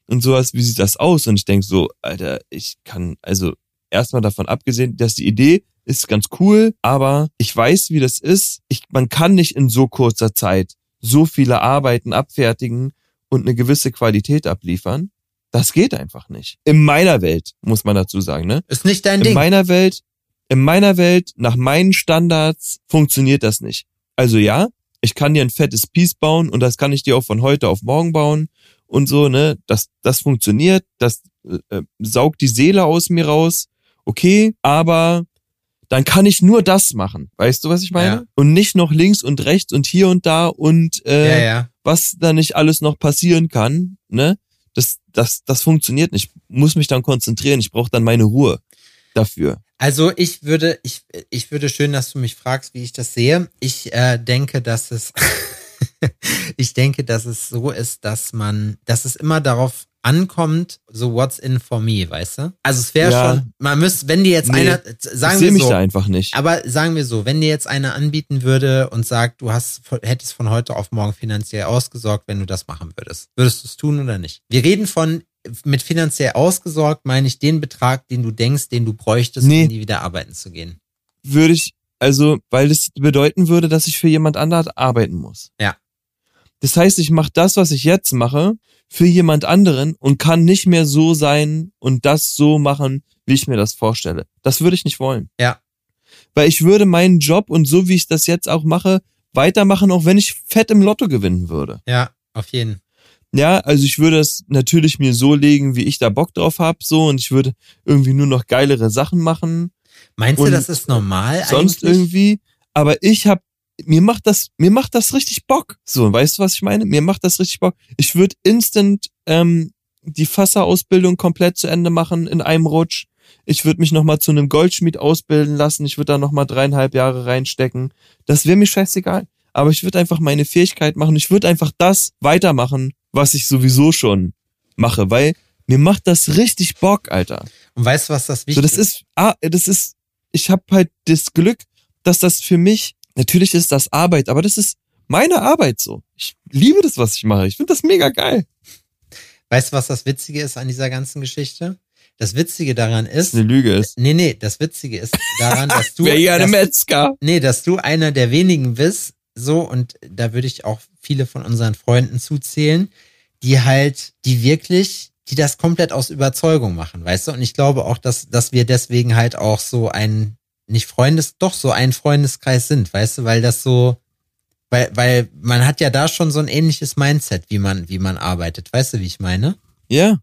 und sowas. Wie sieht das aus? Und ich denk so, Alter, ich kann, also erstmal davon abgesehen, dass die Idee ist ganz cool, aber ich weiß, wie das ist. Ich, man kann nicht in so kurzer Zeit so viele Arbeiten abfertigen und eine gewisse Qualität abliefern. Das geht einfach nicht. In meiner Welt, muss man dazu sagen, ne? Ist nicht dein In Ding. meiner Welt, in meiner Welt, nach meinen Standards, funktioniert das nicht. Also ja, ich kann dir ein fettes Piece bauen und das kann ich dir auch von heute auf morgen bauen und so, ne? Das, das funktioniert, das äh, saugt die Seele aus mir raus. Okay, aber dann kann ich nur das machen. Weißt du, was ich meine? Ja. Und nicht noch links und rechts und hier und da und äh, ja, ja. was da nicht alles noch passieren kann, ne? Das, das, das funktioniert nicht. Ich muss mich dann konzentrieren. Ich brauche dann meine Ruhe dafür. Also ich würde, ich, ich würde schön, dass du mich fragst, wie ich das sehe. Ich äh, denke, dass es, ich denke, dass es so ist, dass man, dass es immer darauf ankommt, so what's in for me, weißt du? Also es wäre Ja. schon, man müsste, wenn dir jetzt Nee, einer, ich sagen wir mich so, da einfach nicht. aber sagen wir so, wenn dir jetzt einer anbieten würde und sagt, du hast, hättest von heute auf morgen finanziell ausgesorgt, wenn du das machen würdest, würdest du es tun oder nicht? Wir reden von, mit finanziell ausgesorgt meine ich den Betrag, den du denkst, den du bräuchtest, Nee. um nie wieder arbeiten zu gehen. Würde ich, also, weil das bedeuten würde, dass ich für jemand anderen arbeiten muss. Ja. Das heißt, ich mache das, was ich jetzt mache, für jemand anderen und kann nicht mehr so sein und das so machen, wie ich mir das vorstelle. Das würde ich nicht wollen. Ja. Weil ich würde meinen Job und so wie ich das jetzt auch mache, weitermachen, auch wenn ich fett im Lotto gewinnen würde. Ja, auf jeden. Ja, also ich würde es natürlich mir so legen, wie ich da Bock drauf hab, so und ich würde irgendwie nur noch geilere Sachen machen, Meinst du, das ist normal sonst eigentlich? irgendwie, aber ich hab mir macht das mir macht das richtig Bock. So, weißt du, was ich meine? Mir macht das richtig Bock. Ich würde instant ähm, die Fasserausbildung komplett zu Ende machen in einem Rutsch. Ich würde mich nochmal zu einem Goldschmied ausbilden lassen. Ich würde da nochmal dreieinhalb Jahre reinstecken. Das wäre mir scheißegal. Aber ich würde einfach meine Fähigkeit machen. Ich würde einfach das weitermachen, was ich sowieso schon mache, weil mir macht das richtig Bock, Alter. Und weißt du, was das So, wichtig das ist, ah, das ist, ich habe halt das Glück, dass das für mich, natürlich ist das Arbeit, aber das ist meine Arbeit so. Ich liebe das, was ich mache. Ich finde das mega geil. Weißt du, was das Witzige ist an dieser ganzen Geschichte? Das Witzige daran ist, Eine Lüge ist. nee, nee, das Witzige ist daran, dass du, ja eine Metzger. nee, dass du einer der wenigen bist, so, und da würde ich auch viele von unseren Freunden zuzählen, die halt, die wirklich, die das komplett aus Überzeugung machen, weißt du? Und ich glaube auch, dass, dass wir deswegen halt auch so ein, nicht Freundes, doch so ein Freundeskreis sind, weißt du, weil das so, weil, weil man hat ja da schon so ein ähnliches Mindset, wie man, wie man arbeitet, weißt du, wie ich meine? Ja.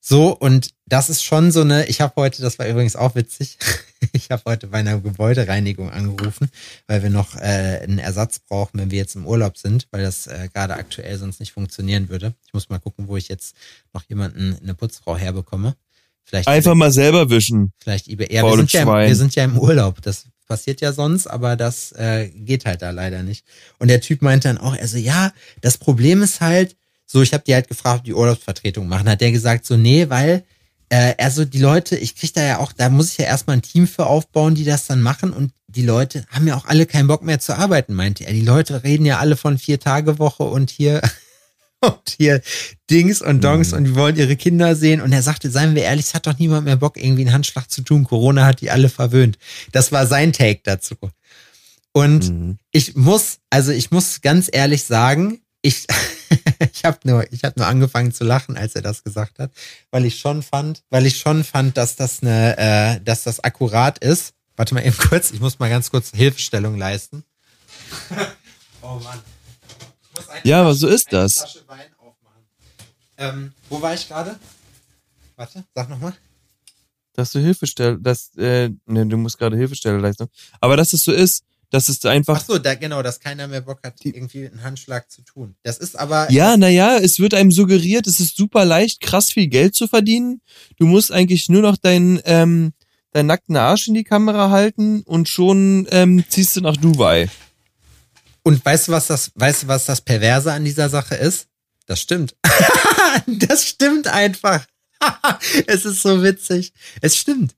So, und das ist schon so eine, ich habe heute, das war übrigens auch witzig, ich habe heute bei einer Gebäudereinigung angerufen, weil wir noch äh, einen Ersatz brauchen, wenn wir jetzt im Urlaub sind, weil das äh, gerade aktuell sonst nicht funktionieren würde. Ich muss mal gucken, wo ich jetzt noch jemanden, eine Putzfrau herbekomme. Vielleicht Einfach mal selber wischen. vielleicht eBay. Ja, wir sind ja, wir sind ja im Urlaub. Das passiert ja sonst, aber das äh, geht halt da leider nicht. Und der Typ meinte dann auch, also ja, das Problem ist halt, so, ich habe die halt gefragt, ob die Urlaubsvertretung machen. Hat der gesagt, so, nee, weil, äh, also die Leute, ich krieg da ja auch, da muss ich ja erstmal ein Team für aufbauen, die das dann machen und die Leute haben ja auch alle keinen Bock mehr zu arbeiten, meinte er. Die Leute reden ja alle von vier Tage Woche und hier und hier Dings und Dongs Mhm. und die wollen ihre Kinder sehen. Und er sagte, seien wir ehrlich, es hat doch niemand mehr Bock, irgendwie einen Handschlag zu tun. Corona hat die alle verwöhnt. Das war sein Take dazu. Und Mhm. ich muss, also ich muss ganz ehrlich sagen, ich, ich habe nur, ich habe nur angefangen zu lachen, als er das gesagt hat, weil ich schon fand, weil ich schon fand, dass das eine, äh, dass das akkurat ist. Warte mal eben kurz, ich muss mal ganz kurz Hilfestellung leisten. oh Mann. Ja, aber so ist eine das. Ähm, wo war ich gerade? Warte, sag nochmal. Dass du Hilfestelle, dass, äh, ne, du musst gerade Hilfestelle leisten. Aber dass es so ist, dass es einfach Ach so, da, genau, dass keiner mehr Bock hat, irgendwie einen Handschlag zu tun. Das ist aber, Ja, naja, es wird einem suggeriert, es ist super leicht, krass viel Geld zu verdienen. Du musst eigentlich nur noch deinen, ähm, deinen nackten Arsch in die Kamera halten und schon ähm, ziehst du nach Dubai. Und weißt du, was das, weißt du, was das Perverse an dieser Sache ist? Das stimmt. das stimmt einfach. es ist so witzig. Es stimmt.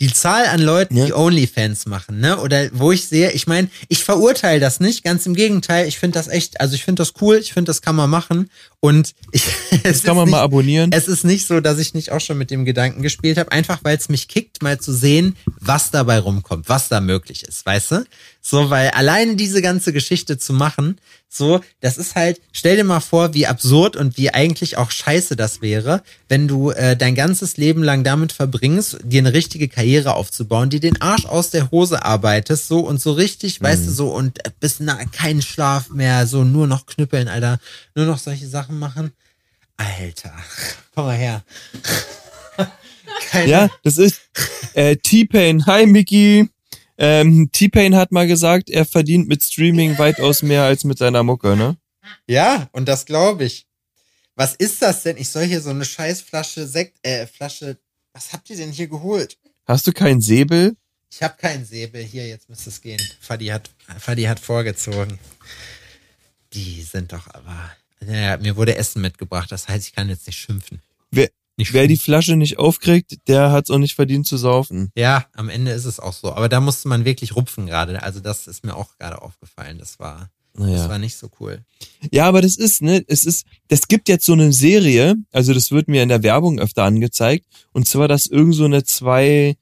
Die Zahl an Leuten, Ja. die Onlyfans machen, ne? Oder wo ich sehe, ich meine, ich verurteile das nicht, ganz im Gegenteil, ich finde das echt, also ich finde das cool, ich finde, das kann man machen. Und ich, Das kann man mal abonnieren. es ist nicht so, dass ich nicht auch schon mit dem Gedanken gespielt habe, einfach weil es mich kickt, mal zu sehen, was dabei rumkommt, was da möglich ist, weißt du? So, weil alleine diese ganze Geschichte zu machen, so, das ist halt, stell dir mal vor, wie absurd und wie eigentlich auch scheiße das wäre, wenn du äh, dein ganzes Leben lang damit verbringst, dir eine richtige Karriere aufzubauen, die den Arsch aus der Hose arbeitest, so und so richtig, weißt du, so und bis na, keinen Schlaf mehr, so nur noch knüppeln, Alter, nur noch solche Sachen machen. Alter, komm mal her. Keine, Ja, das ist äh, T-Pain. Hi, Mickey. Ähm, T-Pain hat mal gesagt, er verdient mit Streaming weitaus mehr als mit seiner Mucke, ne? Ja, und das glaube ich. Was ist das denn? Ich soll hier so eine scheiß Flasche Sekt, äh, Flasche, was habt ihr denn hier geholt? Hast du keinen Säbel? Ich habe keinen Säbel. Hier, jetzt müsste es gehen. Fadi hat, Fadi hat vorgezogen. Die sind doch aber. Naja, mir wurde Essen mitgebracht, das heißt, ich kann jetzt nicht schimpfen. Nicht Wer schlimm. die Flasche nicht aufkriegt, der hat's auch nicht verdient zu saufen. Ja, am Ende ist es auch so. Aber da musste man wirklich rupfen gerade. Also das ist mir auch gerade aufgefallen. Das war, das Naja. war nicht so cool. Ja, aber das ist, ne, es ist, das gibt jetzt so eine Serie, also das wird mir in der Werbung öfter angezeigt, und zwar, dass irgend so eine zwei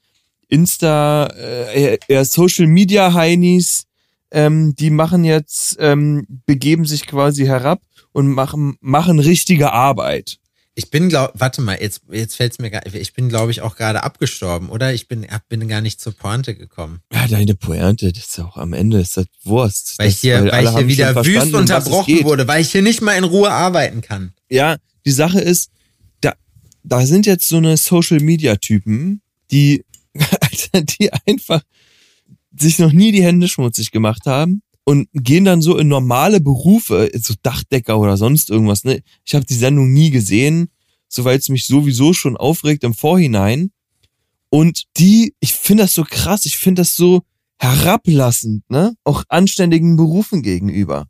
Insta, äh, eher Social Media Heinis, ähm, die machen jetzt, ähm, begeben sich quasi herab und machen, machen richtige Arbeit. Ich bin glaub, warte mal, jetzt, jetzt fällt's mir gar, ich bin glaube ich auch gerade abgestorben, oder? Ich bin, bin gar nicht zur Pointe gekommen. Ja, deine Pointe, das ist auch am Ende, ist das Wurst. Weil das, ich hier, weil, alle ich hier wieder wüst es unterbrochen wurde, weil ich hier nicht mal in Ruhe arbeiten kann. Ja, die Sache ist, da, da sind jetzt so eine Social Media Typen, die, die einfach sich noch nie die Hände schmutzig gemacht haben und gehen dann so in normale Berufe, so Dachdecker oder sonst irgendwas. Ne? Ich habe die Sendung nie gesehen, so weil es mich sowieso schon aufregt im Vorhinein. Und die, ich finde das so krass, ich finde das so herablassend, ne? Auch anständigen Berufen gegenüber.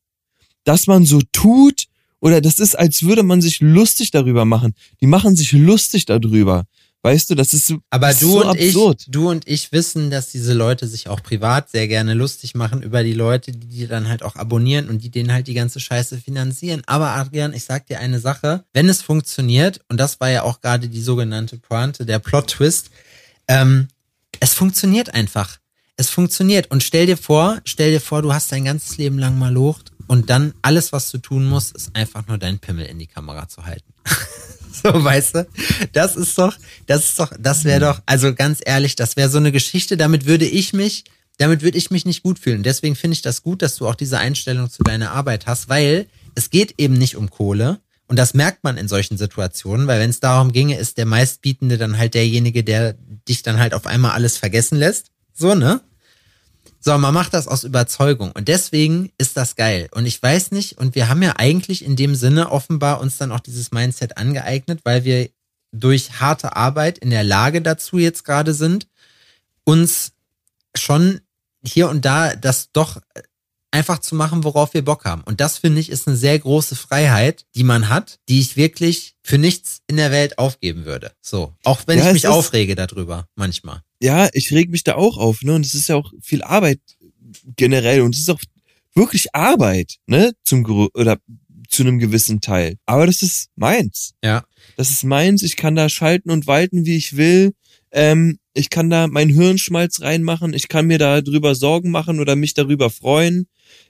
Dass man so tut, oder das ist, als würde man sich lustig darüber machen. Die machen sich lustig darüber. Weißt du, das ist so, Aber ist du so und absurd. ich, du und ich wissen, dass diese Leute sich auch privat sehr gerne lustig machen über die Leute, die die dann halt auch abonnieren und die denen halt die ganze Scheiße finanzieren. Aber Adrian, ich sag dir eine Sache, wenn es funktioniert, und das war ja auch gerade die sogenannte Pointe, der Plot-Twist, ähm, es funktioniert einfach. Es funktioniert. Und stell dir vor, stell dir vor, du hast dein ganzes Leben lang mal locht und dann alles, was du tun musst, ist einfach nur deinen Pimmel in die Kamera zu halten. So, weißt du? Das ist doch, das ist doch, das wäre doch, also ganz ehrlich, das wäre so eine Geschichte, damit würde ich mich, damit würde ich mich nicht gut fühlen. Deswegen finde ich das gut, dass du auch diese Einstellung zu deiner Arbeit hast, weil es geht eben nicht um Kohle. Und das merkt man in solchen Situationen, weil wenn es darum ginge, ist der meistbietende dann halt derjenige, der dich dann halt auf einmal alles vergessen lässt. So, ne? So, man macht das aus Überzeugung und deswegen ist das geil. Und ich weiß nicht, und wir haben ja eigentlich in dem Sinne offenbar uns dann auch dieses Mindset angeeignet, weil wir durch harte Arbeit in der Lage dazu jetzt gerade sind, uns schon hier und da das doch einfach zu machen, worauf wir Bock haben. Und das finde ich ist eine sehr große Freiheit, die man hat, die ich wirklich für nichts in der Welt aufgeben würde. So. Auch wenn Ja, ich mich aufrege darüber, manchmal. ja, ich reg mich da auch auf, ne? Und es ist ja auch viel Arbeit generell und es ist auch wirklich Arbeit, ne? Zum oder zu einem gewissen Teil. Aber das ist meins. Ja. Das ist meins. Ich kann da schalten und walten, wie ich will. Ähm, ich kann da meinen Hirnschmalz reinmachen. Ich kann mir da drüber Sorgen machen oder mich darüber freuen.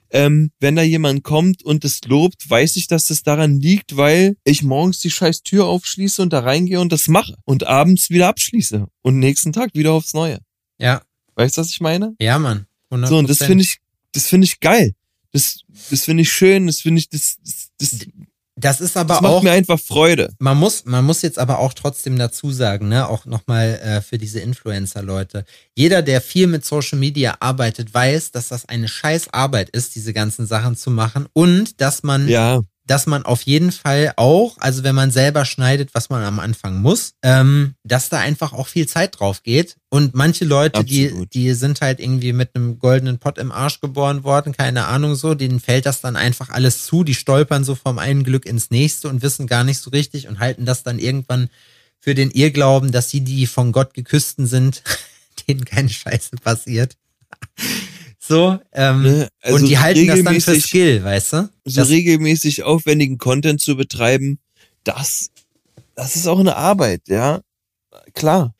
Ähm, wenn da jemand kommt und es lobt, weiß ich, dass das daran liegt, weil ich morgens die scheiß Tür aufschließe und da reingehe und das mache und abends wieder abschließe und nächsten Tag wieder aufs Neue. Ja. Weißt du, was ich meine? Ja, Mann. 100%. So, und das finde ich, das finde ich geil. Das, das finde ich schön, das finde ich, das, das, das, Das ist aber das macht auch. mir einfach Freude. Man muss, man muss jetzt aber auch trotzdem dazu sagen, ne, auch nochmal äh, für diese Influencer-Leute. Jeder, der viel mit Social Media arbeitet, weiß, dass das eine scheiß Arbeit ist, diese ganzen Sachen zu machen und dass man Ja, dass man auf jeden Fall auch, also wenn man selber schneidet, was man am Anfang muss, ähm, dass da einfach auch viel Zeit drauf geht. Und manche Leute, die, die sind halt irgendwie mit einem goldenen Pott im Arsch geboren worden, keine Ahnung so, denen fällt das dann einfach alles zu, die stolpern so vom einen Glück ins nächste und wissen gar nicht so richtig und halten das dann irgendwann für den Irrglauben, dass sie die von Gott geküssten sind, denen keine Scheiße passiert. So, ähm, Ne, also und die so halten das dann für regelmäßig- Skill, weißt du? so Das- regelmäßig aufwendigen Content zu betreiben, das, das ist auch eine Arbeit, ja. Klar.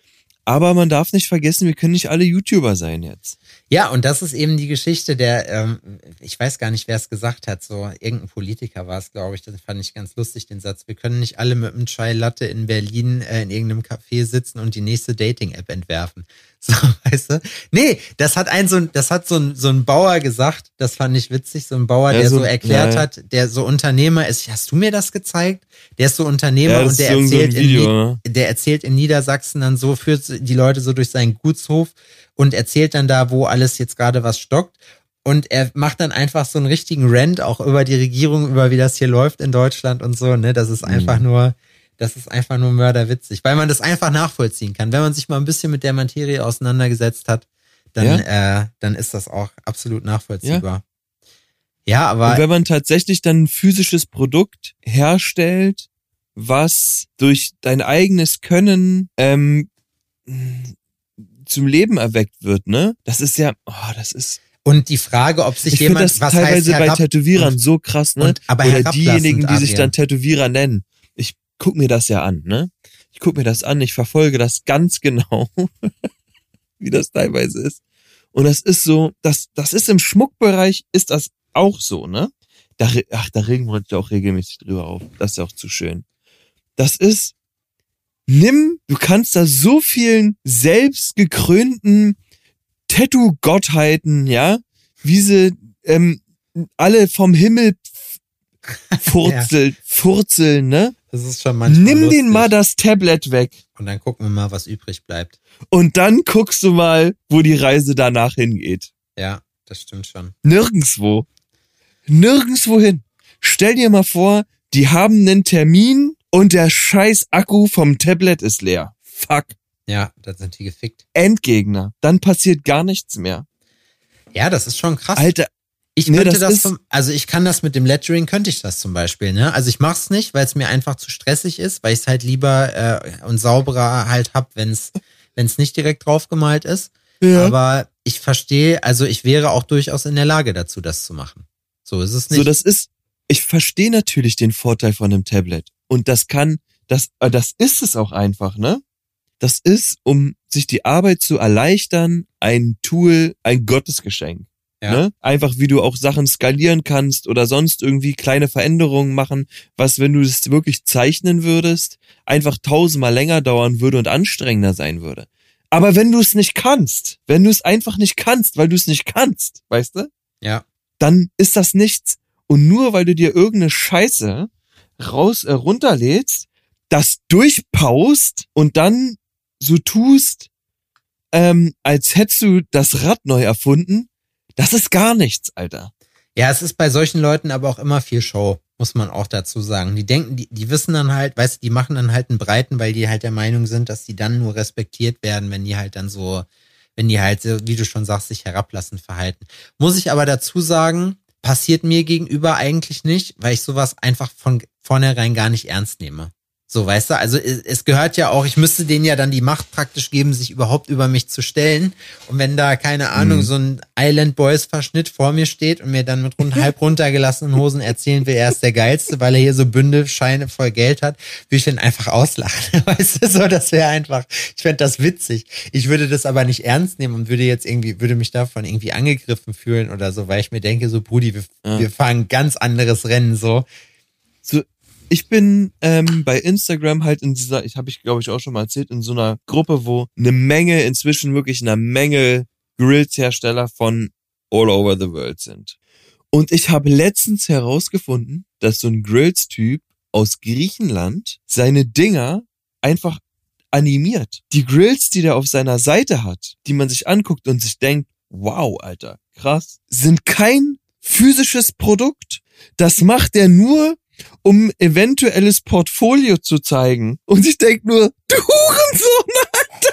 Aber man darf nicht vergessen, wir können nicht alle YouTuber sein jetzt. Ja, und das ist eben die Geschichte der, ähm, ich weiß gar nicht, wer es gesagt hat, so irgendein Politiker war es, glaube ich, das fand ich ganz lustig, den Satz, wir können nicht alle mit einem Chai Latte in Berlin äh, in irgendeinem Café sitzen und die nächste Dating-App entwerfen. So, weißt du? Nee, das hat ein so ein, das hat so ein, so ein Bauer gesagt, das fand ich witzig, so ein Bauer, Ja, der so, so- erklärt ja, ja. hat, der so Unternehmer ist, hast du mir das gezeigt? Der ist so Unternehmer und der erzählt Video, in, ne? der erzählt in Niedersachsen dann so, führt die Leute so durch seinen Gutshof und erzählt dann da, wo alles jetzt gerade was stockt. Und er macht dann einfach so einen richtigen Rant auch über die Regierung, über wie das hier läuft in Deutschland und so, ne? Das ist einfach nur, das ist einfach nur mörderwitzig, weil man das einfach nachvollziehen kann. Wenn man sich mal ein bisschen mit der Materie auseinandergesetzt hat, dann, äh, dann ist das auch absolut nachvollziehbar. Ja, Und aber wenn man tatsächlich dann ein physisches Produkt herstellt was durch dein eigenes Können ähm, zum Leben erweckt wird, ne? Das ist ja, oh, das ist. Und die Frage, ob sich Ich jemand, das was teilweise heißt bei Tätowierern und- so krass, ne? und- aber Oder diejenigen, die sich dann Tätowierer nennen. Guck mir das ja an, ne? Ich guck mir das an, ich verfolge das ganz genau, wie das teilweise ist. Und das ist so, das, das ist im Schmuckbereich, ist das auch so, ne? Da, ach, da regen wir uns ja auch regelmäßig drüber auf. Das ist ja auch zu schön. Das ist, nimm, du kannst da so vielen selbstgekrönten Tattoo-Gottheiten, ja, wie sie ähm, alle vom Himmel furzeln, furzeln, ne? Das ist schon manchmal Nimm lustig. den mal das Tablet weg Und dann gucken wir mal, was übrig bleibt. und dann guckst du mal, wo die Reise danach hingeht. Ja, das stimmt schon. Nirgendwo. Nirgendwo hin. Stell dir mal vor, die haben einen Termin und der scheiß Akku vom Tablet ist leer. Fuck. Ja, da sind die gefickt. Endgegner. Dann passiert gar nichts mehr. Ja, das ist schon krass. Alter, Ich Nee, könnte das das, ist- zum, also ich kann das mit dem Lettering, könnte ich das zum Beispiel, ne? Also ich mach's nicht, weil es mir einfach zu stressig ist, weil ich es halt lieber äh, und sauberer halt hab, wenn es wenn es nicht direkt draufgemalt ist. ja. Aber ich verstehe, also ich wäre auch durchaus in der Lage dazu, das zu machen. So ist es nicht. So, das ist, ich verstehe natürlich den Vorteil von einem Tablet. Und das kann, das, äh, das ist es auch einfach, ne? Das ist, um sich die Arbeit zu erleichtern, ein Tool, ein Gottesgeschenk. Ja. Ne? Einfach wie du auch Sachen skalieren kannst oder sonst irgendwie kleine Veränderungen machen, was, wenn du es wirklich zeichnen würdest, einfach tausendmal länger dauern würde und anstrengender sein würde. Aber wenn du es nicht kannst, wenn du es einfach nicht kannst, weil du es nicht kannst, weißt du? ja. dann ist das nichts. Und nur weil du dir irgendeine Scheiße raus äh, runterlädst, das durchpaust und dann so tust, ähm, als hättest du das Rad neu erfunden, das ist gar nichts, Alter. Ja, es ist bei solchen Leuten aber auch immer viel Show, muss man auch dazu sagen. Die denken, die, die wissen dann halt, weißt du, die machen dann halt einen Breiten, weil die halt der Meinung sind, dass die dann nur respektiert werden, wenn die halt dann so, wenn die halt, wie du schon sagst, sich herablassend verhalten. Muss ich aber dazu sagen, passiert mir gegenüber eigentlich nicht, weil ich sowas einfach von vornherein gar nicht ernst nehme. So, weißt du, also es, gehört ja auch, ich müsste denen ja dann die Macht praktisch geben, sich überhaupt über mich zu stellen. Und wenn da, keine Ahnung, Mhm. so ein Island Boys Verschnitt vor mir steht und mir dann mit rund halb runtergelassenen Hosen erzählen will, er ist der Geilste, weil er hier so Bündelscheine voll Geld hat, würde ich ihn einfach auslachen. Weißt du, so, das wäre einfach, ich fände das witzig. Ich würde das aber nicht ernst nehmen und würde jetzt irgendwie, würde mich davon irgendwie angegriffen fühlen oder so, weil ich mir denke, so, Brudi, wir, Ja. wir fahren ein ganz anderes Rennen, so. So, ich bin ähm, bei Instagram halt in dieser, ich habe ich glaube ich auch schon mal erzählt, in so einer Gruppe, wo eine Menge, inzwischen wirklich eine Menge Grills-Hersteller von all over the world sind. Und ich habe letztens herausgefunden, dass so ein Grills-Typ aus Griechenland seine Dinger einfach animiert. Die Grills, die der auf seiner Seite hat, die man sich anguckt und sich denkt, wow, Alter, krass, sind kein physisches Produkt. Das macht er nur, um eventuelles Portfolio zu zeigen. Und ich denk nur, du Hurensohn,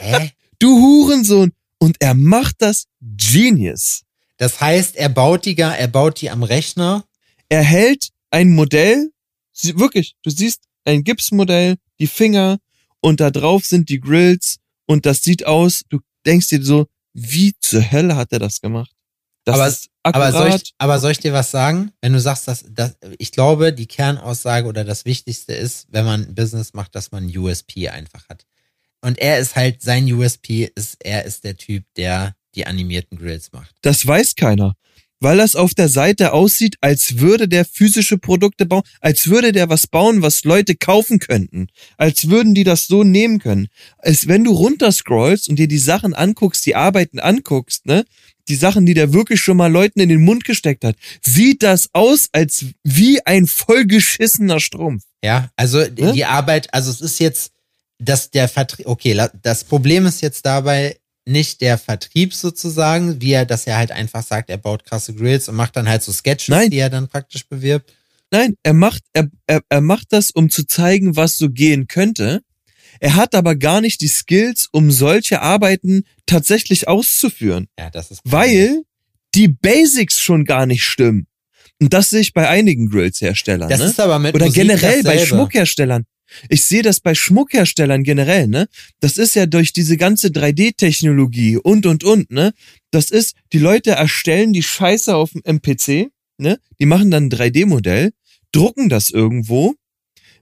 Hä? du Hurensohn. Und er macht das genius. Das heißt, er baut die gar, er baut die am Rechner. Er hält ein Modell, wirklich, du siehst ein Gipsmodell, die Finger und da drauf sind die Grills und das sieht aus, du denkst dir so, wie zur Hölle hat er das gemacht? Das Aber- ist akkurat. Aber soll, ich, aber soll ich dir was sagen? Wenn du sagst, dass, dass ich glaube, die Kernaussage oder das Wichtigste ist, wenn man ein Business macht, dass man ein USP einfach hat. Und er ist halt, sein USP ist, er ist der Typ, der die animierten Grills macht. Das weiß keiner. Weil das auf der Seite aussieht, als würde der physische Produkte bauen, als würde der was bauen, was Leute kaufen könnten. Als würden die das so nehmen können. Als wenn du runterscrollst und dir die Sachen anguckst, die Arbeiten anguckst, ne? Die Sachen, die der wirklich schon mal Leuten in den Mund gesteckt hat, sieht das aus, als wie ein vollgeschissener Strumpf. Ja, also Ne? die Arbeit, also es ist jetzt, dass der Vertrieb, okay, das Problem ist jetzt dabei nicht der Vertrieb sozusagen, wie er, dass er halt einfach sagt, er baut krasse Grills und macht dann halt so Sketches, Nein. die er dann praktisch bewirbt. Nein, er macht, er, er, er macht das, um zu zeigen, was so gehen könnte. Er hat aber gar nicht die Skills, um solche Arbeiten tatsächlich auszuführen, Ja, das ist weil die Basics schon gar nicht stimmen. Und das sehe ich bei einigen Grills-Herstellern. das Ne? ist aber mit Oder Musik generell bei. Schmuckherstellern. Ich sehe das bei Schmuckherstellern generell, ne? Das ist ja durch diese ganze 3D-Technologie und und und, ne? Das ist, die Leute erstellen die Scheiße auf dem MPC, ne? Die machen dann ein 3D-Modell, drucken das irgendwo,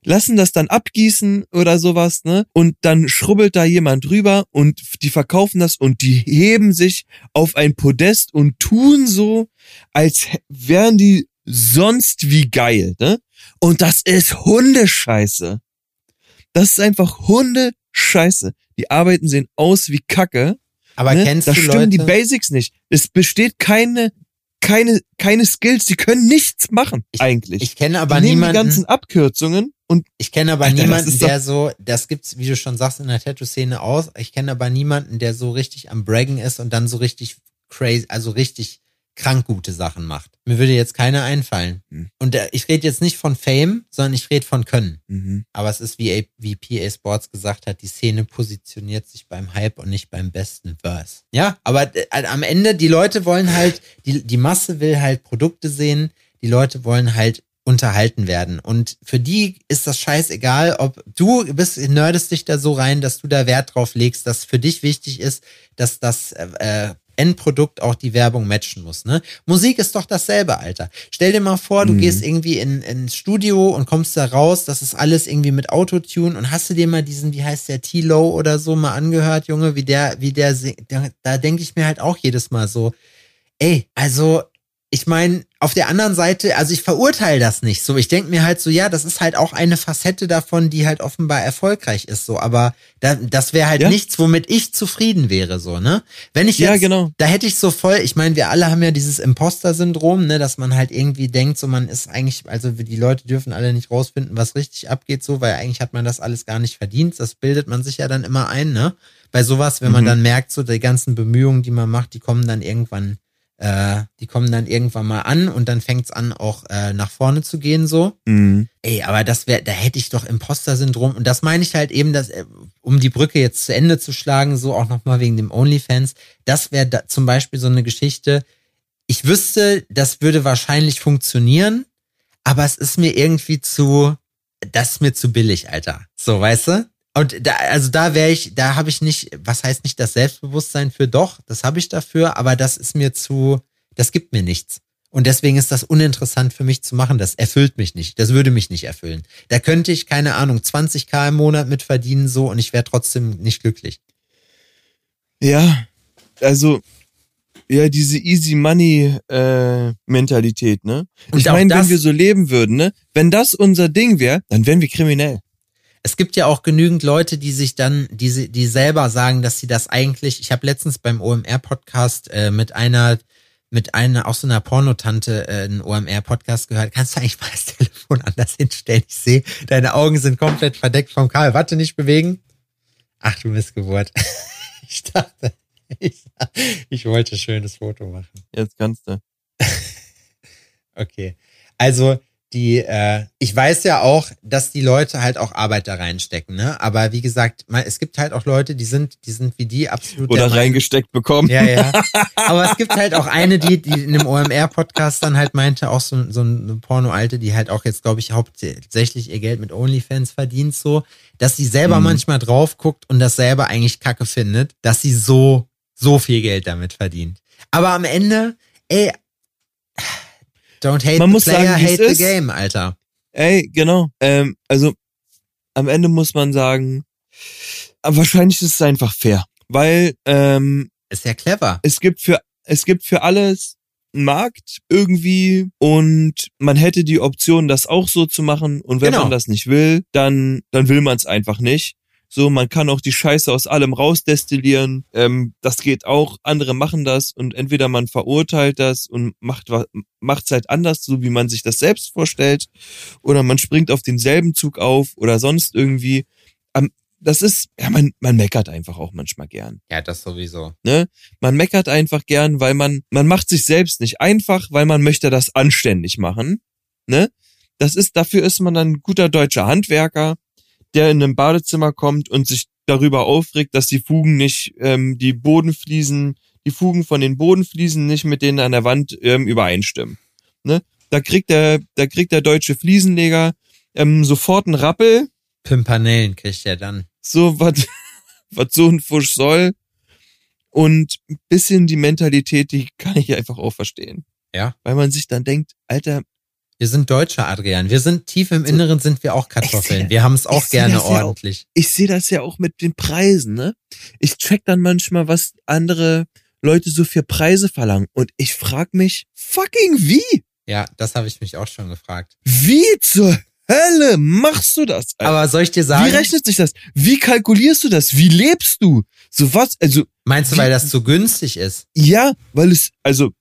lassen das dann abgießen oder sowas, ne? Und dann schrubbelt da jemand drüber und die verkaufen das und die heben sich auf ein Podest und tun so, als wären die sonst wie geil, ne? Und das ist Hundescheiße. Das ist einfach Hundescheiße. Die Arbeiten sehen aus wie Kacke. Aber ne? kennst da du stimmen Leute? die Basics nicht. Es besteht keine, keine, keine Skills. Die können nichts machen, eigentlich. ich kenne aber die nehmen die niemanden. ganzen Abkürzungen und Ich kenne aber Alter, niemanden, der so, das gibt's, wie du schon sagst, in der Tattoo-Szene aus. Ich kenne aber niemanden, der so richtig am Braggen ist und dann so richtig crazy, also richtig krank gute Sachen macht. Mir würde jetzt keiner einfallen. Hm. Und äh, ich rede jetzt nicht von Fame, sondern ich rede von Können. mhm. Aber es ist, wie, wie PA Sports gesagt hat, die Szene positioniert sich beim Hype und nicht beim besten Verse. Ja, aber äh, am Ende, die Leute wollen halt, die, die Masse will halt Produkte sehen, die Leute wollen halt unterhalten werden. Und für die ist das scheißegal, ob du bist, nerdest dich da so rein, dass du da Wert drauf legst, dass für dich wichtig ist, dass das äh, äh, Endprodukt auch die Werbung matchen muss. Ne? Musik ist doch dasselbe, Alter. Stell dir mal vor, du Mhm. gehst irgendwie in, ins Studio und kommst da raus, das ist alles irgendwie mit Autotune und hast du dir mal diesen, wie heißt der, T-Low oder so mal angehört, Junge, wie der, wie der, da, da denke ich mir halt auch jedes Mal so, ey, also ich meine, auf der anderen Seite, also ich verurteile das nicht so. Ich denke mir halt so, ja, das ist halt auch eine Facette davon, die halt offenbar erfolgreich ist, so. Aber da, das wäre halt Ja. nichts, womit ich zufrieden wäre, so, ne? Wenn ich Ja, jetzt, genau. da hätte ich so voll, ich meine, wir alle haben ja dieses Imposter-Syndrom, ne, dass man halt irgendwie denkt, so man ist eigentlich, also die Leute dürfen alle nicht rausfinden, was richtig abgeht, so, weil eigentlich hat man das alles gar nicht verdient. Das bildet man sich ja dann immer ein, ne? Bei sowas, wenn man Mhm. dann merkt, so die ganzen Bemühungen, die man macht, die kommen dann irgendwann äh, die kommen dann irgendwann mal an und dann fängt's an, auch äh, nach vorne zu gehen, so. Mhm. Ey, aber das wäre, da hätte ich doch Imposter-Syndrom. Und das meine ich halt eben, dass, äh, um die Brücke jetzt zu Ende zu schlagen, so auch nochmal wegen dem OnlyFans, das wäre da zum Beispiel so eine Geschichte. Ich wüsste, das würde wahrscheinlich funktionieren, aber es ist mir irgendwie zu, das ist mir zu billig, Alter. So, weißt du? Und da, also da wäre ich, da habe ich nicht, was heißt nicht das Selbstbewusstsein für doch, das habe ich dafür, aber das ist mir zu, das gibt mir nichts. Und deswegen ist das uninteressant für mich zu machen. Das erfüllt mich nicht. Das würde mich nicht erfüllen. Da könnte ich, keine Ahnung, 20k im Monat mit verdienen, so, und ich wäre trotzdem nicht glücklich. Ja, also ja, diese Easy Money äh, Mentalität, ne? Und ich meine, wenn wir so leben würden, ne? Wenn das unser Ding wäre, dann wären wir kriminell. Es gibt ja auch genügend Leute, die sich dann, die, sie- die selber sagen, dass sie das eigentlich, ich habe letztens beim OMR-Podcast äh, mit einer, mit einer, auch so einer Pornotante äh, einen OMR-Podcast gehört. Kannst du eigentlich mal das Telefon anders hinstellen? Ich sehe, deine Augen sind komplett verdeckt vom Karl. Warte, nicht bewegen. Ach, du Missgeburt. Ich dachte, ich, ich wollte ein schönes Foto machen. Jetzt kannst du. Okay. Also die, äh, ich weiß ja auch, dass die Leute halt auch Arbeit da reinstecken, ne? Aber wie gesagt, man, es gibt halt auch Leute, die sind, die sind wie die absolut der Oder reingesteckt bekommen. Ja, ja. Aber es gibt halt auch eine, die, die in einem OMR-Podcast dann halt meinte, auch so, so eine Porno-Alte, die halt auch jetzt, glaube ich, hauptsächlich ihr Geld mit OnlyFans verdient, so, dass sie selber Mhm. manchmal drauf guckt und das selber eigentlich kacke findet, dass sie so, so viel Geld damit verdient. Aber am Ende, ey, don't hate Man the muss player, sagen, hate the ist. game, Alter. Ey, genau. Ähm, also am Ende muss man sagen, wahrscheinlich ist es einfach fair, weil ähm, Ist ja clever. es gibt für es gibt für alles einen Markt irgendwie und man hätte die Option, das auch so zu machen und wenn Genau. man das nicht will, dann dann will man es einfach nicht. So, man kann auch die Scheiße aus allem rausdestillieren. Ähm, das geht auch. Andere machen das und entweder man verurteilt das und macht macht's halt anders, so wie man sich das selbst vorstellt, oder man springt auf denselben Zug auf oder sonst irgendwie. Am- Das ist, ja, man, man meckert einfach auch manchmal gern Ja, das sowieso. ne? Man meckert einfach gern, weil man, man macht sich selbst nicht einfach, weil man möchte das anständig machen, ne? Das ist, dafür ist man dann ein guter deutscher Handwerker, der in einem Badezimmer kommt und sich darüber aufregt, dass die Fugen nicht, ähm, die Bodenfliesen, die Fugen von den Bodenfliesen nicht mit denen an der Wand ähm, übereinstimmen, ne? Da kriegt der, da kriegt der deutsche Fliesenleger ähm, sofort einen Rappel, Pimpanellen kriegt er dann. So, was was so ein Fusch soll. Und ein bisschen die Mentalität, die kann ich einfach auch verstehen. Ja. Weil man sich dann denkt, Alter, Wir sind Deutsche, Adrian. Wir sind tief im Inneren sind wir auch Kartoffeln. Wir haben es auch gerne das ja auch. ordentlich. ich sehe das ja auch mit den Preisen, ne? Ich check dann manchmal, was andere Leute so für Preise verlangen. Und ich frag mich, fucking wie? Ja, das habe ich mich auch schon gefragt. Wie zur Hölle machst du das? Alter? Aber soll ich dir sagen, wie rechnet sich das? Wie kalkulierst du das? Wie lebst du? So was? Also, meinst du, wie- weil das so günstig ist? ja, weil es, also,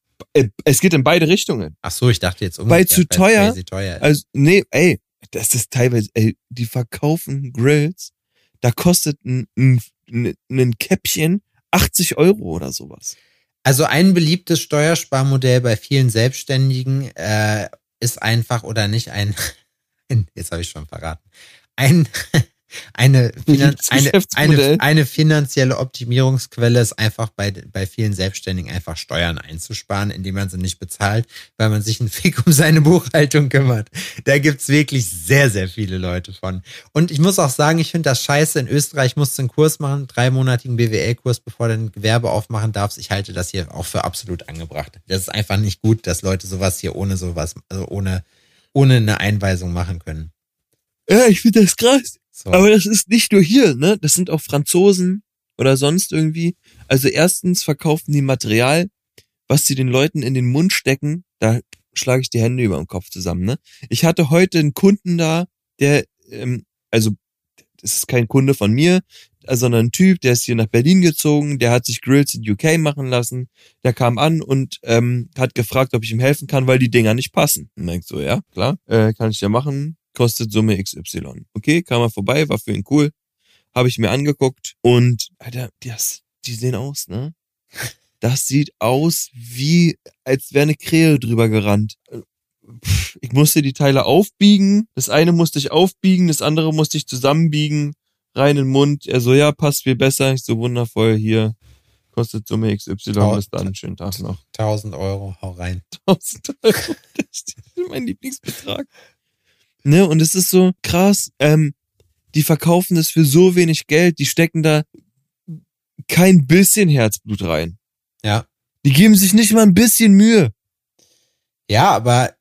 es geht in beide Richtungen. Ach so, ich dachte jetzt Weil zu teuer, teuer. Also, nee, ey, das ist teilweise, ey, die verkaufen Grills, da kostet ein, ein, ein Käppchen 80 Euro oder sowas. Also ein beliebtes Steuersparmodell bei vielen Selbstständigen äh, ist einfach oder nicht ein, ein jetzt habe ich schon verraten, ein eine, Finan eine, eine, eine finanzielle Optimierungsquelle ist einfach bei, bei vielen Selbstständigen einfach Steuern einzusparen, indem man sie nicht bezahlt, weil man sich einen Fick um seine Buchhaltung kümmert. Da gibt's wirklich sehr, sehr viele Leute von. Und ich muss auch sagen, ich finde das scheiße. In Österreich musst du einen Kurs machen, dreimonatigen BWL-Kurs, bevor du ein Gewerbe aufmachen darfst. Ich halte das hier auch für absolut angebracht. Das ist einfach nicht gut, dass Leute sowas hier ohne sowas, also ohne, ohne eine Einweisung machen können. Ja, ich finde das krass. So. Aber das ist nicht nur hier, ne? Das sind auch Franzosen oder sonst irgendwie. Also erstens verkaufen die Material, was sie den Leuten in den Mund stecken, da schlage ich die Hände über den Kopf zusammen, ne? Ich hatte heute einen Kunden da, der, ähm, also das ist kein Kunde von mir, sondern ein Typ, der ist hier nach Berlin gezogen, der hat sich Grills in UK machen lassen, der kam an und ähm, hat gefragt, ob ich ihm helfen kann, weil die Dinger nicht passen. Und ich so, ja, klar, äh, kann ich ja machen, kostet Summe XY. Okay, kam er vorbei, war für ihn cool, habe ich mir angeguckt und Alter, das, die sehen aus, ne? Das sieht aus wie, als wäre eine Krähe drüber gerannt. Ich musste die Teile aufbiegen. Das eine musste ich aufbiegen, das andere musste ich zusammenbiegen. Rein in den Mund. Er so, ja, passt viel besser. Ich so, wundervoll, hier. Kostet Summe XY. Bis dann, schönen Tag noch. 1000 Euro, hau rein. 1000 Euro. Das ist mein Lieblingsbetrag. Ne, und es ist so krass, ähm, die verkaufen das für so wenig Geld, die stecken da kein bisschen Herzblut rein. Ja. Die geben sich nicht mal ein bisschen Mühe. Ja, aber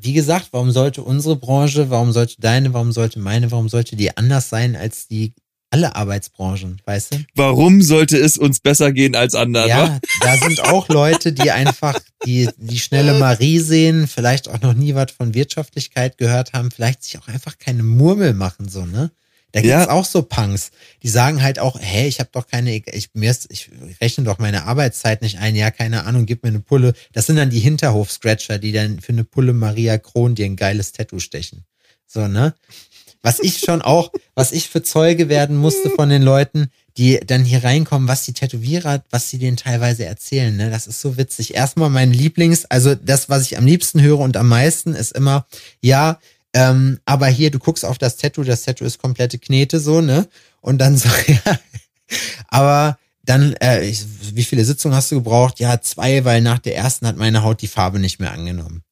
wie gesagt, warum sollte unsere Branche, warum sollte deine, warum sollte meine, warum sollte die anders sein als die alle Arbeitsbranchen, weißt du? Warum sollte es uns besser gehen als anderen? wa? Ja, da sind auch Leute, die einfach die, die schnelle Marie sehen, vielleicht auch noch nie was von Wirtschaftlichkeit gehört haben, vielleicht sich auch einfach keine Murmel machen, so, ne? Da gibt's Ja. auch so Punks, die sagen halt auch, hey, ich habe doch keine, ich, mir ist, ich rechne doch meine Arbeitszeit nicht ein, ja, keine Ahnung, gib mir eine Pulle. Das sind dann die Hinterhof-Scratcher, die dann für eine Pulle Maria Kron dir ein geiles Tattoo stechen. So, ne? Was ich schon auch, was ich für Zeuge werden musste von den Leuten, die dann hier reinkommen, was die Tätowierer, was sie denen teilweise erzählen, ne? Das ist so witzig. Erstmal mein Lieblings, also das, was ich am liebsten höre und am meisten, ist immer, ja, ähm, aber hier, du guckst auf das Tattoo, das Tattoo ist komplette Knete, so, ne? Und dann so, ja, aber dann, äh, ich, wie viele Sitzungen hast du gebraucht? Ja, zwei, weil nach der ersten hat meine Haut die Farbe nicht mehr angenommen.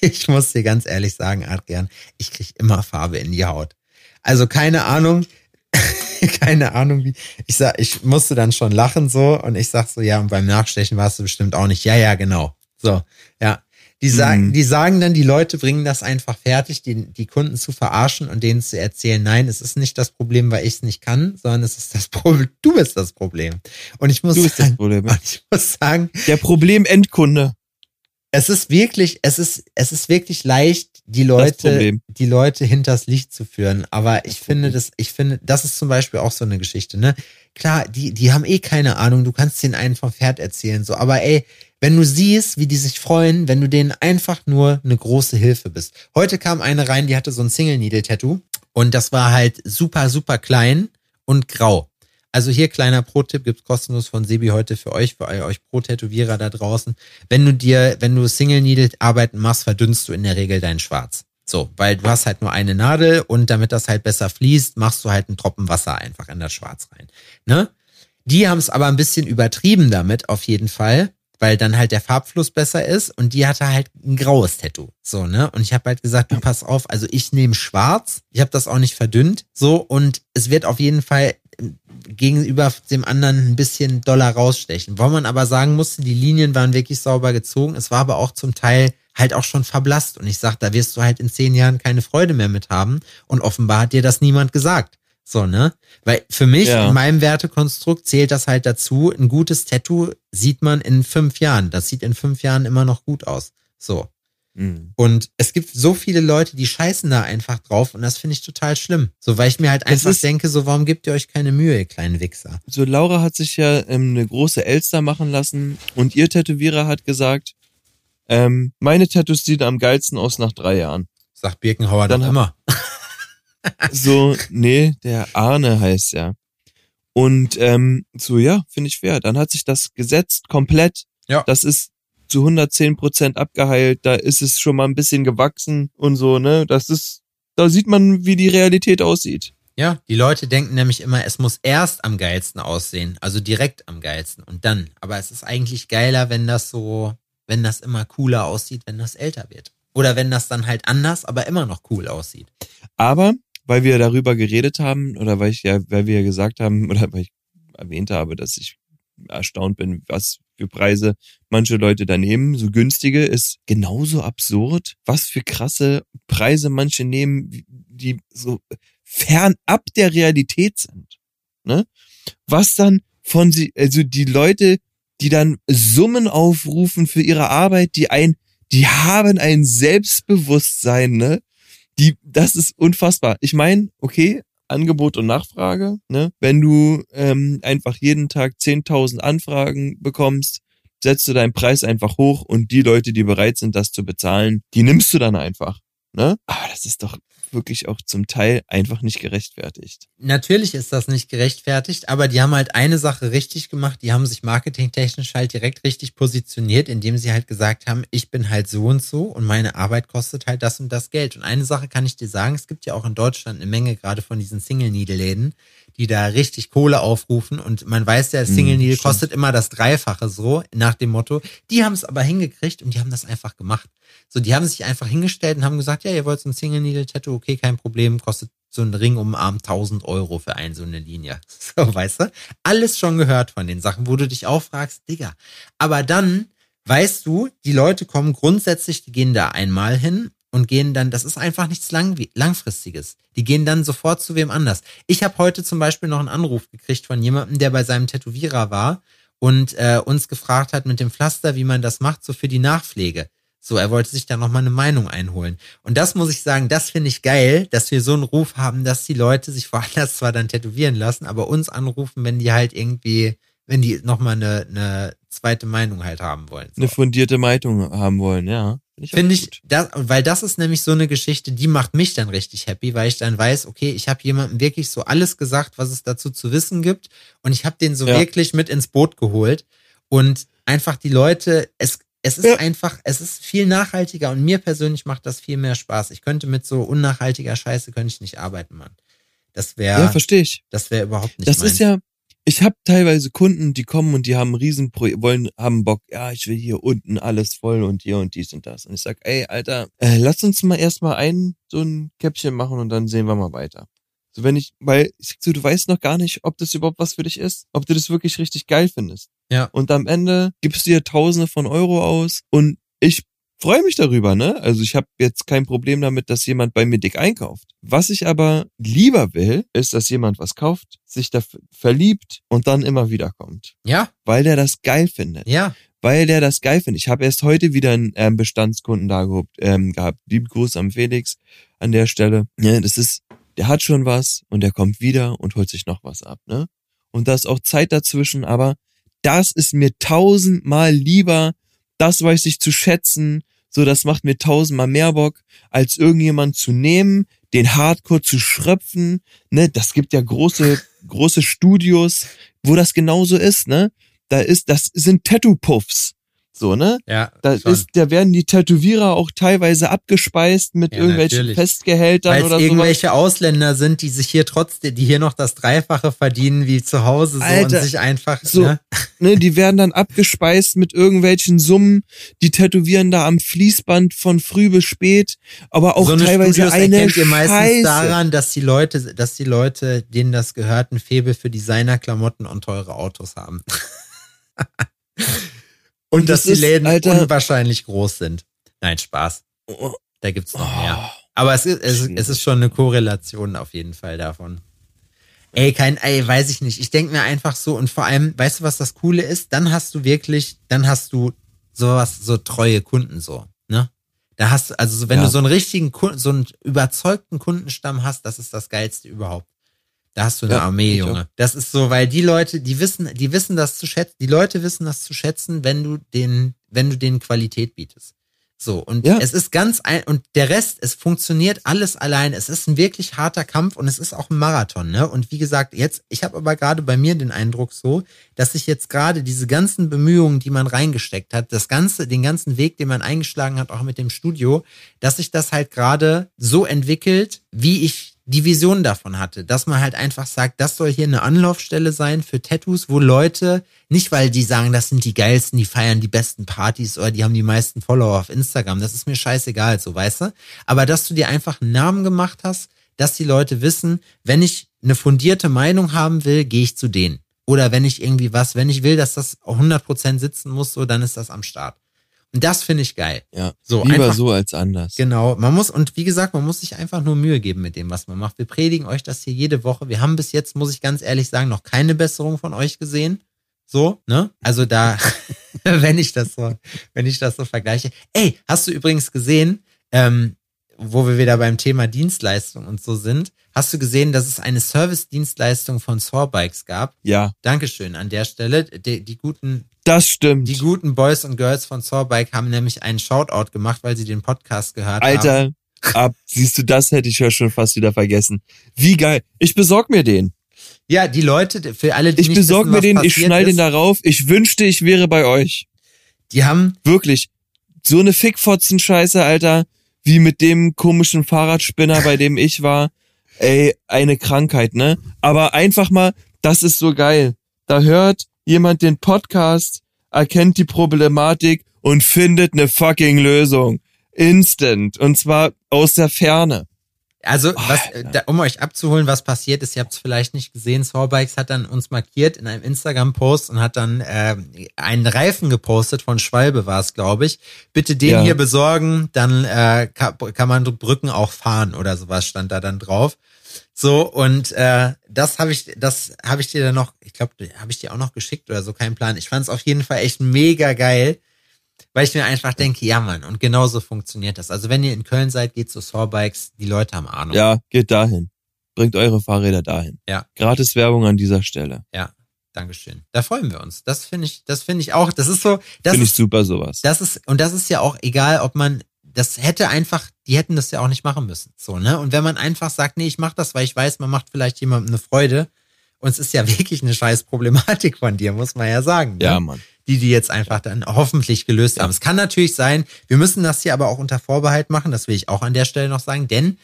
Ich muss dir ganz ehrlich sagen, Adrian, ich krieg immer Farbe in die Haut. Also keine Ahnung, keine Ahnung wie. Ich sag, ich musste dann schon lachen so und ich sag so, ja, und beim Nachstechen warst du bestimmt auch nicht. Ja, ja, genau. So, ja. Die sagen, Mhm. die sagen dann, die Leute bringen das einfach fertig, die, die Kunden zu verarschen und denen zu erzählen, nein, es ist nicht das Problem, weil ich es nicht kann, sondern es ist das Problem, du bist das Problem. Und ich muss Du bist das sagen, Problem. und ich muss sagen, Der Problem-Endkunde. Es ist wirklich, es ist, es ist wirklich leicht, die Leute, die Leute hinters Licht zu führen. Aber ich finde das, ich finde, das ist zum Beispiel auch so eine Geschichte, ne? Klar, die, die haben eh keine Ahnung, du kannst denen einen vom Pferd erzählen, so. Aber ey, wenn du siehst, wie die sich freuen, wenn du denen einfach nur eine große Hilfe bist. Heute kam eine rein, die hatte so ein Single-Needle-Tattoo und das war halt super, super klein und grau. Also hier kleiner Pro-Tipp gibt's kostenlos von Sebi heute für euch, für euch Pro-Tätowierer da draußen. Wenn du dir, wenn du Single-Needle-Arbeiten machst, verdünnst du in der Regel dein Schwarz. So, weil du hast halt nur eine Nadel und damit das halt besser fließt, machst du halt einen Tropfen Wasser einfach in das Schwarz rein. Ne? Die haben es aber ein bisschen übertrieben damit, auf jeden Fall, weil dann halt der Farbfluss besser ist und die hatte halt ein graues Tattoo. So, ne? Und ich habe halt gesagt, du pass auf, also ich nehme schwarz, ich habe das auch nicht verdünnt, so und es wird auf jeden Fall gegenüber dem anderen ein bisschen doller rausstechen. Wo man aber sagen musste, die Linien waren wirklich sauber gezogen. Es war aber auch zum Teil halt auch schon verblasst. Und ich sag, da wirst du halt in zehn Jahren keine Freude mehr mit haben. Und offenbar hat dir das niemand gesagt. So, ne? Weil für mich, Ja. in meinem Wertekonstrukt, zählt das halt dazu. Ein gutes Tattoo sieht man in fünf Jahren. Das sieht in fünf Jahren immer noch gut aus. So. Mhm. Und es gibt so viele Leute, die scheißen da einfach drauf und das finde ich total schlimm. So, weil ich mir halt einfach denke, so, warum gebt ihr euch keine Mühe, ihr kleinen Wichser? So, Laura hat sich ja ähm, eine große Elster machen lassen und ihr Tätowierer hat gesagt, ähm, meine Tattoos sehen am geilsten aus nach drei Jahren. Sagt Birkenhauer Dann dann immer. So, nee, der Arne heißt ja. Und ähm, so, ja, finde ich fair. Dann hat sich das gesetzt komplett. Ja. Das ist zu 110 Prozent abgeheilt. Da ist es schon mal ein bisschen gewachsen und so, ne? Das ist, da sieht man, wie die Realität aussieht. Ja, die Leute denken nämlich immer, es muss erst am geilsten aussehen, also direkt am geilsten und dann. Aber es ist eigentlich geiler, wenn das so, wenn das immer cooler aussieht, wenn das älter wird. Oder wenn das dann halt anders, aber immer noch cool aussieht. Aber weil wir darüber geredet haben oder weil ich ja, weil wir gesagt haben oder weil ich erwähnt habe, dass ich erstaunt bin, was für Preise manche Leute da nehmen, so günstige ist genauso absurd, was für krasse Preise manche nehmen, die so fernab der Realität sind. Ne? Was dann von sie, also die Leute, die dann Summen aufrufen für ihre Arbeit, die ein, die haben ein Selbstbewusstsein, ne? die, das ist unfassbar. Ich meine, okay, Angebot und Nachfrage, ne? Wenn du ähm, einfach jeden Tag 10.000 Anfragen bekommst, setzt du deinen Preis einfach hoch und die Leute, die bereit sind, das zu bezahlen, die nimmst du dann einfach, ne? Aber das ist doch wirklich auch zum Teil einfach nicht gerechtfertigt. Natürlich ist das nicht gerechtfertigt, aber die haben halt eine Sache richtig gemacht. Die haben sich marketingtechnisch halt direkt richtig positioniert, indem sie halt gesagt haben, ich bin halt so und so und meine Arbeit kostet halt das und das Geld. Und eine Sache kann ich dir sagen, es gibt ja auch in Deutschland eine Menge gerade von diesen Single-Needle-Läden, die da richtig Kohle aufrufen und man weiß ja, Single Needle stimmt. kostet immer das Dreifache so, nach dem Motto. Die haben es aber hingekriegt und die haben das einfach gemacht. So, die haben sich einfach hingestellt und haben gesagt, ja, ihr wollt so ein Single Needle Tattoo, okay, kein Problem, kostet so ein Ring um den Arm 1000 Euro für eine so eine Linie. So, weißt du? Alles schon gehört von den Sachen, wo du dich auch fragst, Digga. Aber dann weißt du, die Leute kommen grundsätzlich, die gehen da einmal hin und gehen dann, das ist einfach nichts lang, langfristiges. Die gehen dann sofort zu wem anders. Ich habe heute zum Beispiel noch einen Anruf gekriegt von jemandem, der bei seinem Tätowierer war und äh, uns gefragt hat mit dem Pflaster, wie man das macht, so für die Nachpflege. So, er wollte sich da nochmal eine Meinung einholen. Und das muss ich sagen, das finde ich geil, dass wir so einen Ruf haben, dass die Leute sich woanders zwar dann tätowieren lassen, aber uns anrufen, wenn die halt irgendwie, wenn die nochmal eine, eine zweite Meinung halt haben wollen. So. Eine fundierte Meinung haben wollen, ja. Finde ich, gut. das, weil das ist nämlich so eine Geschichte, die macht mich dann richtig happy, weil ich dann weiß, okay, ich habe jemandem wirklich so alles gesagt, was es dazu zu wissen gibt und ich habe den so Ja. wirklich mit ins Boot geholt und einfach die Leute, es es ist Ja. einfach, es ist viel nachhaltiger und mir persönlich macht das viel mehr Spaß. Ich könnte mit so unnachhaltiger Scheiße könnte ich nicht arbeiten, Mann. Das wäre, Ja, verstehe ich. das wäre überhaupt nicht Das meins. ist ja, ich habe teilweise Kunden, die kommen und die haben riesen wollen, haben Bock, ja, ich will hier unten alles voll und hier und dies und das. Und ich sag, ey, Alter, äh, lass uns mal erstmal ein so ein Käppchen machen und dann sehen wir mal weiter. So wenn ich, weil ich sag so, du weißt noch gar nicht, ob das überhaupt was für dich ist, ob du das wirklich richtig geil findest. Ja. Und am Ende gibst du dir Tausende von Euro aus und ich freue mich darüber, ne? Also ich habe jetzt kein Problem damit, dass jemand bei mir dick einkauft. Was ich aber lieber will, ist, dass jemand was kauft, sich da verliebt und dann immer wieder kommt, ja, weil der das geil findet ja, weil der das geil findet. Ich habe erst heute wieder einen ähm, Bestandskunden da gehabt, ähm, gehabt. Liebe Gruß am Felix an der Stelle. Ja, das ist, der hat schon was und der kommt wieder und holt sich noch was ab, ne? Und da ist auch Zeit dazwischen, aber das ist mir tausendmal lieber, das weiß ich zu schätzen, so das macht mir tausendmal mehr Bock, als irgendjemand zu nehmen, den Hardcore zu schröpfen, ne? Das gibt ja große, große Studios, wo das genauso ist, ne? Da ist, das sind Tattoo-Puffs. So, ne? Ja, Da, schon. ist, da werden die Tätowierer auch teilweise abgespeist mit Ja, irgendwelchen natürlich. Festgehältern Weil es oder sowas. irgendwelche Ausländer sind, die sich hier trotzdem, die hier noch das Dreifache verdienen wie zu Hause so Alter, und sich einfach so. ne? Ne, die werden dann abgespeist mit irgendwelchen Summen. Die tätowieren da am Fließband von früh bis spät, aber auch so eine teilweise Studios eine erkennt ihr meistens Scheiße. daran, dass die Leute, dass die Leute, denen das gehört, ein Faible für Designerklamotten und teure Autos haben. und dass das die Läden Alter- unwahrscheinlich groß sind. Nein, Spaß. Oh, Da gibt's noch oh, mehr. Aber es ist, es, es ist schon eine Korrelation auf jeden Fall davon. Ey, kein, ey, weiß ich nicht. Ich denke mir einfach so und vor allem, weißt du, was das Coole ist? Dann hast du wirklich, dann hast du sowas, so treue Kunden so, ne? Da hast du, also so, wenn Ja. du so einen richtigen Kunden, so einen überzeugten Kundenstamm hast, das ist das Geilste überhaupt. Da hast du eine Ja, Armee. Junge. Das ist so, weil die Leute, die wissen, die wissen das zu schätzen, die Leute wissen das zu schätzen, wenn du den, wenn du denen Qualität bietest. So, und Ja. es ist ganz ein, und der Rest, es funktioniert alles allein. Es ist ein wirklich harter Kampf und es ist auch ein Marathon, ne? Und wie gesagt, jetzt, ich habe aber gerade bei mir den Eindruck so, dass sich jetzt gerade diese ganzen Bemühungen, die man reingesteckt hat, das ganze, den ganzen Weg, den man eingeschlagen hat, auch mit dem Studio, dass sich das halt gerade so entwickelt, wie ich die Vision davon hatte, dass man halt einfach sagt, das soll hier eine Anlaufstelle sein für Tattoos, wo Leute, nicht weil die sagen, das sind die geilsten, die feiern die besten Partys oder die haben die meisten Follower auf Instagram, das ist mir scheißegal, so weißt du, aber dass du dir einfach einen Namen gemacht hast, dass die Leute wissen, wenn ich eine fundierte Meinung haben will, gehe ich zu denen. Oder wenn ich irgendwie was, wenn ich will, dass das 100% sitzen muss, so, dann ist das am Start. Und das finde ich geil. Ja, So, lieber einfach- so als anders. Genau, man muss, und wie gesagt, man muss sich einfach nur Mühe geben mit dem, was man macht. Wir predigen euch das hier jede Woche. Wir haben bis jetzt, muss ich ganz ehrlich sagen, noch keine Besserung von euch gesehen. So, ne? Also da, wenn ich das so, wenn ich das so vergleiche. Ey, hast du übrigens gesehen, ähm, wo wir wieder beim Thema Dienstleistung und so sind, hast du gesehen, dass es eine Service-Dienstleistung von Sorbikes gab? Ja, Dankeschön an der Stelle. Die, die guten das stimmt. die guten Boys und Girls von Sorbike haben nämlich einen Shoutout gemacht, weil sie den Podcast gehört haben. Alter, ab, siehst du, das hätte ich ja schon fast wieder vergessen. Wie geil. Ich besorg mir den. Ja, die Leute, für alle, die Ich besorg wissen, mir den, ich schnall den darauf. Ich wünschte, ich wäre bei euch. Die haben, Wirklich. So eine Fickfotzen-Scheiße, Alter, wie mit dem komischen Fahrradspinner, bei dem ich war. Ey, eine Krankheit, ne? Aber einfach mal, das ist so geil. Da hört jemand den Podcast, erkennt die Problematik und findet eine fucking Lösung. Instant. Und zwar aus der Ferne. Also, was, Alter. da, um euch abzuholen, was passiert ist, ihr habt es vielleicht nicht gesehen, Sorbikes hat dann uns markiert in einem Instagram-Post und hat dann äh, einen Reifen gepostet, von Schwalbe war es, glaube ich. Bitte den Ja. hier besorgen, dann äh, kann, kann man Brücken auch fahren oder sowas stand da dann drauf. So, und äh, das habe ich, das habe ich dir dann noch, ich glaube, habe ich dir auch noch geschickt oder so, kein Plan. Ich fand es auf jeden Fall echt mega geil, weil ich mir einfach denke, ja Mann, und genauso funktioniert das. Also wenn ihr in Köln seid, geht zu Sawbikes, die Leute haben Ahnung. Ja, geht dahin. Bringt eure Fahrräder dahin. Ja. Gratis Werbung an dieser Stelle. Ja, Dankeschön. Da freuen wir uns. Das finde ich, das finde ich auch, das ist so, das Finde ich ist, super sowas. das ist, und das ist ja auch egal, ob man, das hätte einfach, die hätten das ja auch nicht machen müssen. So, ne? Und wenn man einfach sagt, nee, ich mach das, weil ich weiß, man macht vielleicht jemandem eine Freude, und es ist ja wirklich eine scheiß Problematik von dir, muss man ja sagen. Ne? Ja, Mann. Die die jetzt einfach dann hoffentlich gelöst haben. Es kann natürlich sein, wir müssen das hier aber auch unter Vorbehalt machen, das will ich auch an der Stelle noch sagen, denn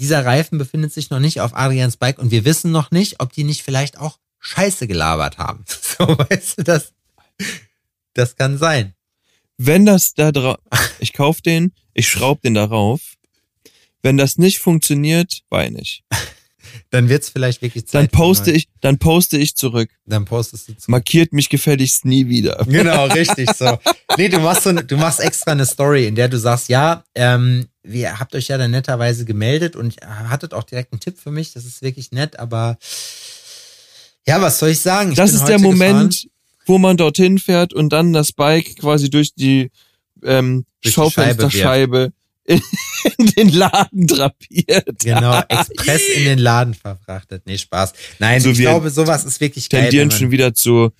dieser Reifen befindet sich noch nicht auf Adrians Bike und wir wissen noch nicht, ob die nicht vielleicht auch Scheiße gelabert haben. So, weißt du, das, das kann sein. Wenn das da drauf, ich kauf den, ich schraub den darauf. Wenn das nicht funktioniert, weine ich. Dann wird's vielleicht wirklich Zeit. Dann poste ich, dann poste ich zurück. Dann postest du zu. Markiert mich gefälligst nie wieder. Genau, richtig so. Nee, du machst so, du machst extra eine Story, in der du sagst, ja, ähm, wir habt euch ja dann netterweise gemeldet und hattet auch direkt einen Tipp für mich. Das ist wirklich nett, aber ja, was soll ich sagen? Ich Das ist der Moment, wo man dorthin fährt und dann das Bike quasi durch die ähm, Durch Schaufensterscheibe in, den Laden drapiert. Genau, Express in den Laden verfrachtet. Nee, Spaß. Nein, So ich glaube, sowas ist wirklich geil. Tendieren schon wieder zu,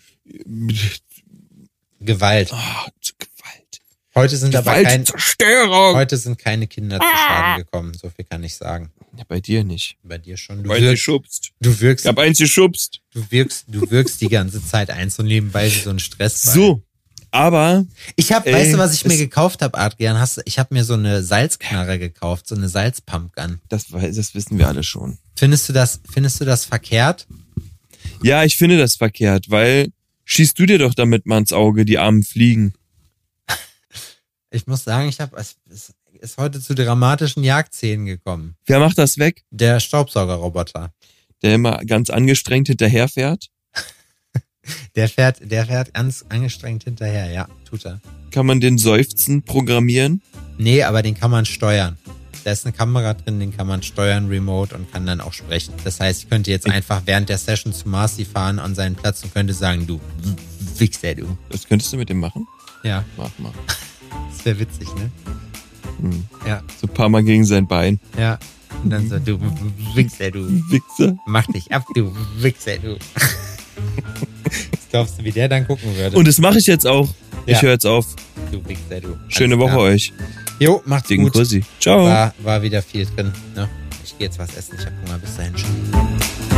Gewalt. ah, zu Gewalt. Heute sind aber kein, Gewaltzerstörung. heute sind keine Kinder zu Schaden gekommen. So viel kann ich sagen. Ja, bei dir nicht. Bei dir schon. Du Weil du wirkst, schubst. du wirkst, Ich hab eins geschubst. du wirkst, du wirkst die ganze Zeit eins und nebenbei so ein Stressball. So, Aber Ich habe, weißt du, was ich mir gekauft habe, Adrian? Hast ich habe mir so eine Salzknarre gekauft, so eine Salzpumpgun. das, das wissen wir alle schon. Findest du das, findest du das verkehrt? Ja, ich finde das verkehrt, weil schießt du dir doch damit mal ins Auge, die armen Fliegen. Ich muss sagen, ich habe, es es ist heute zu dramatischen Jagdszenen gekommen. Wer macht das weg? Der Staubsaugerroboter. Der immer ganz angestrengt hinterherfährt? Der fährt, der fährt ganz angestrengt hinterher, ja, tut er. Kann man den Seufzen programmieren? Nee, aber den kann man steuern. Da ist eine Kamera drin, den kann man steuern remote und kann dann auch sprechen. Das heißt, ich könnte jetzt einfach während der Session zu Marcy fahren an seinen Platz und könnte sagen, du Wichser, du. Das könntest du mit dem machen? Ja, Mach mal. das wäre witzig, ne? Hm. Ja, So ein paar Mal gegen sein Bein. ja. Und dann so, du Wichser, du. Wichser. Mach dich ab, du Wichser, du. Glaubst du, wie der dann gucken würde? Und das mache ich jetzt auch. Ich Ja. höre jetzt auf. du Wichser, du. Schöne Woche klar. euch. Jo, macht's Gegen gut. Kursi. Ciao. War, war wieder viel drin. Ne? Ich gehe jetzt was essen. Ich habe Hunger. Bis dahin. Ciao.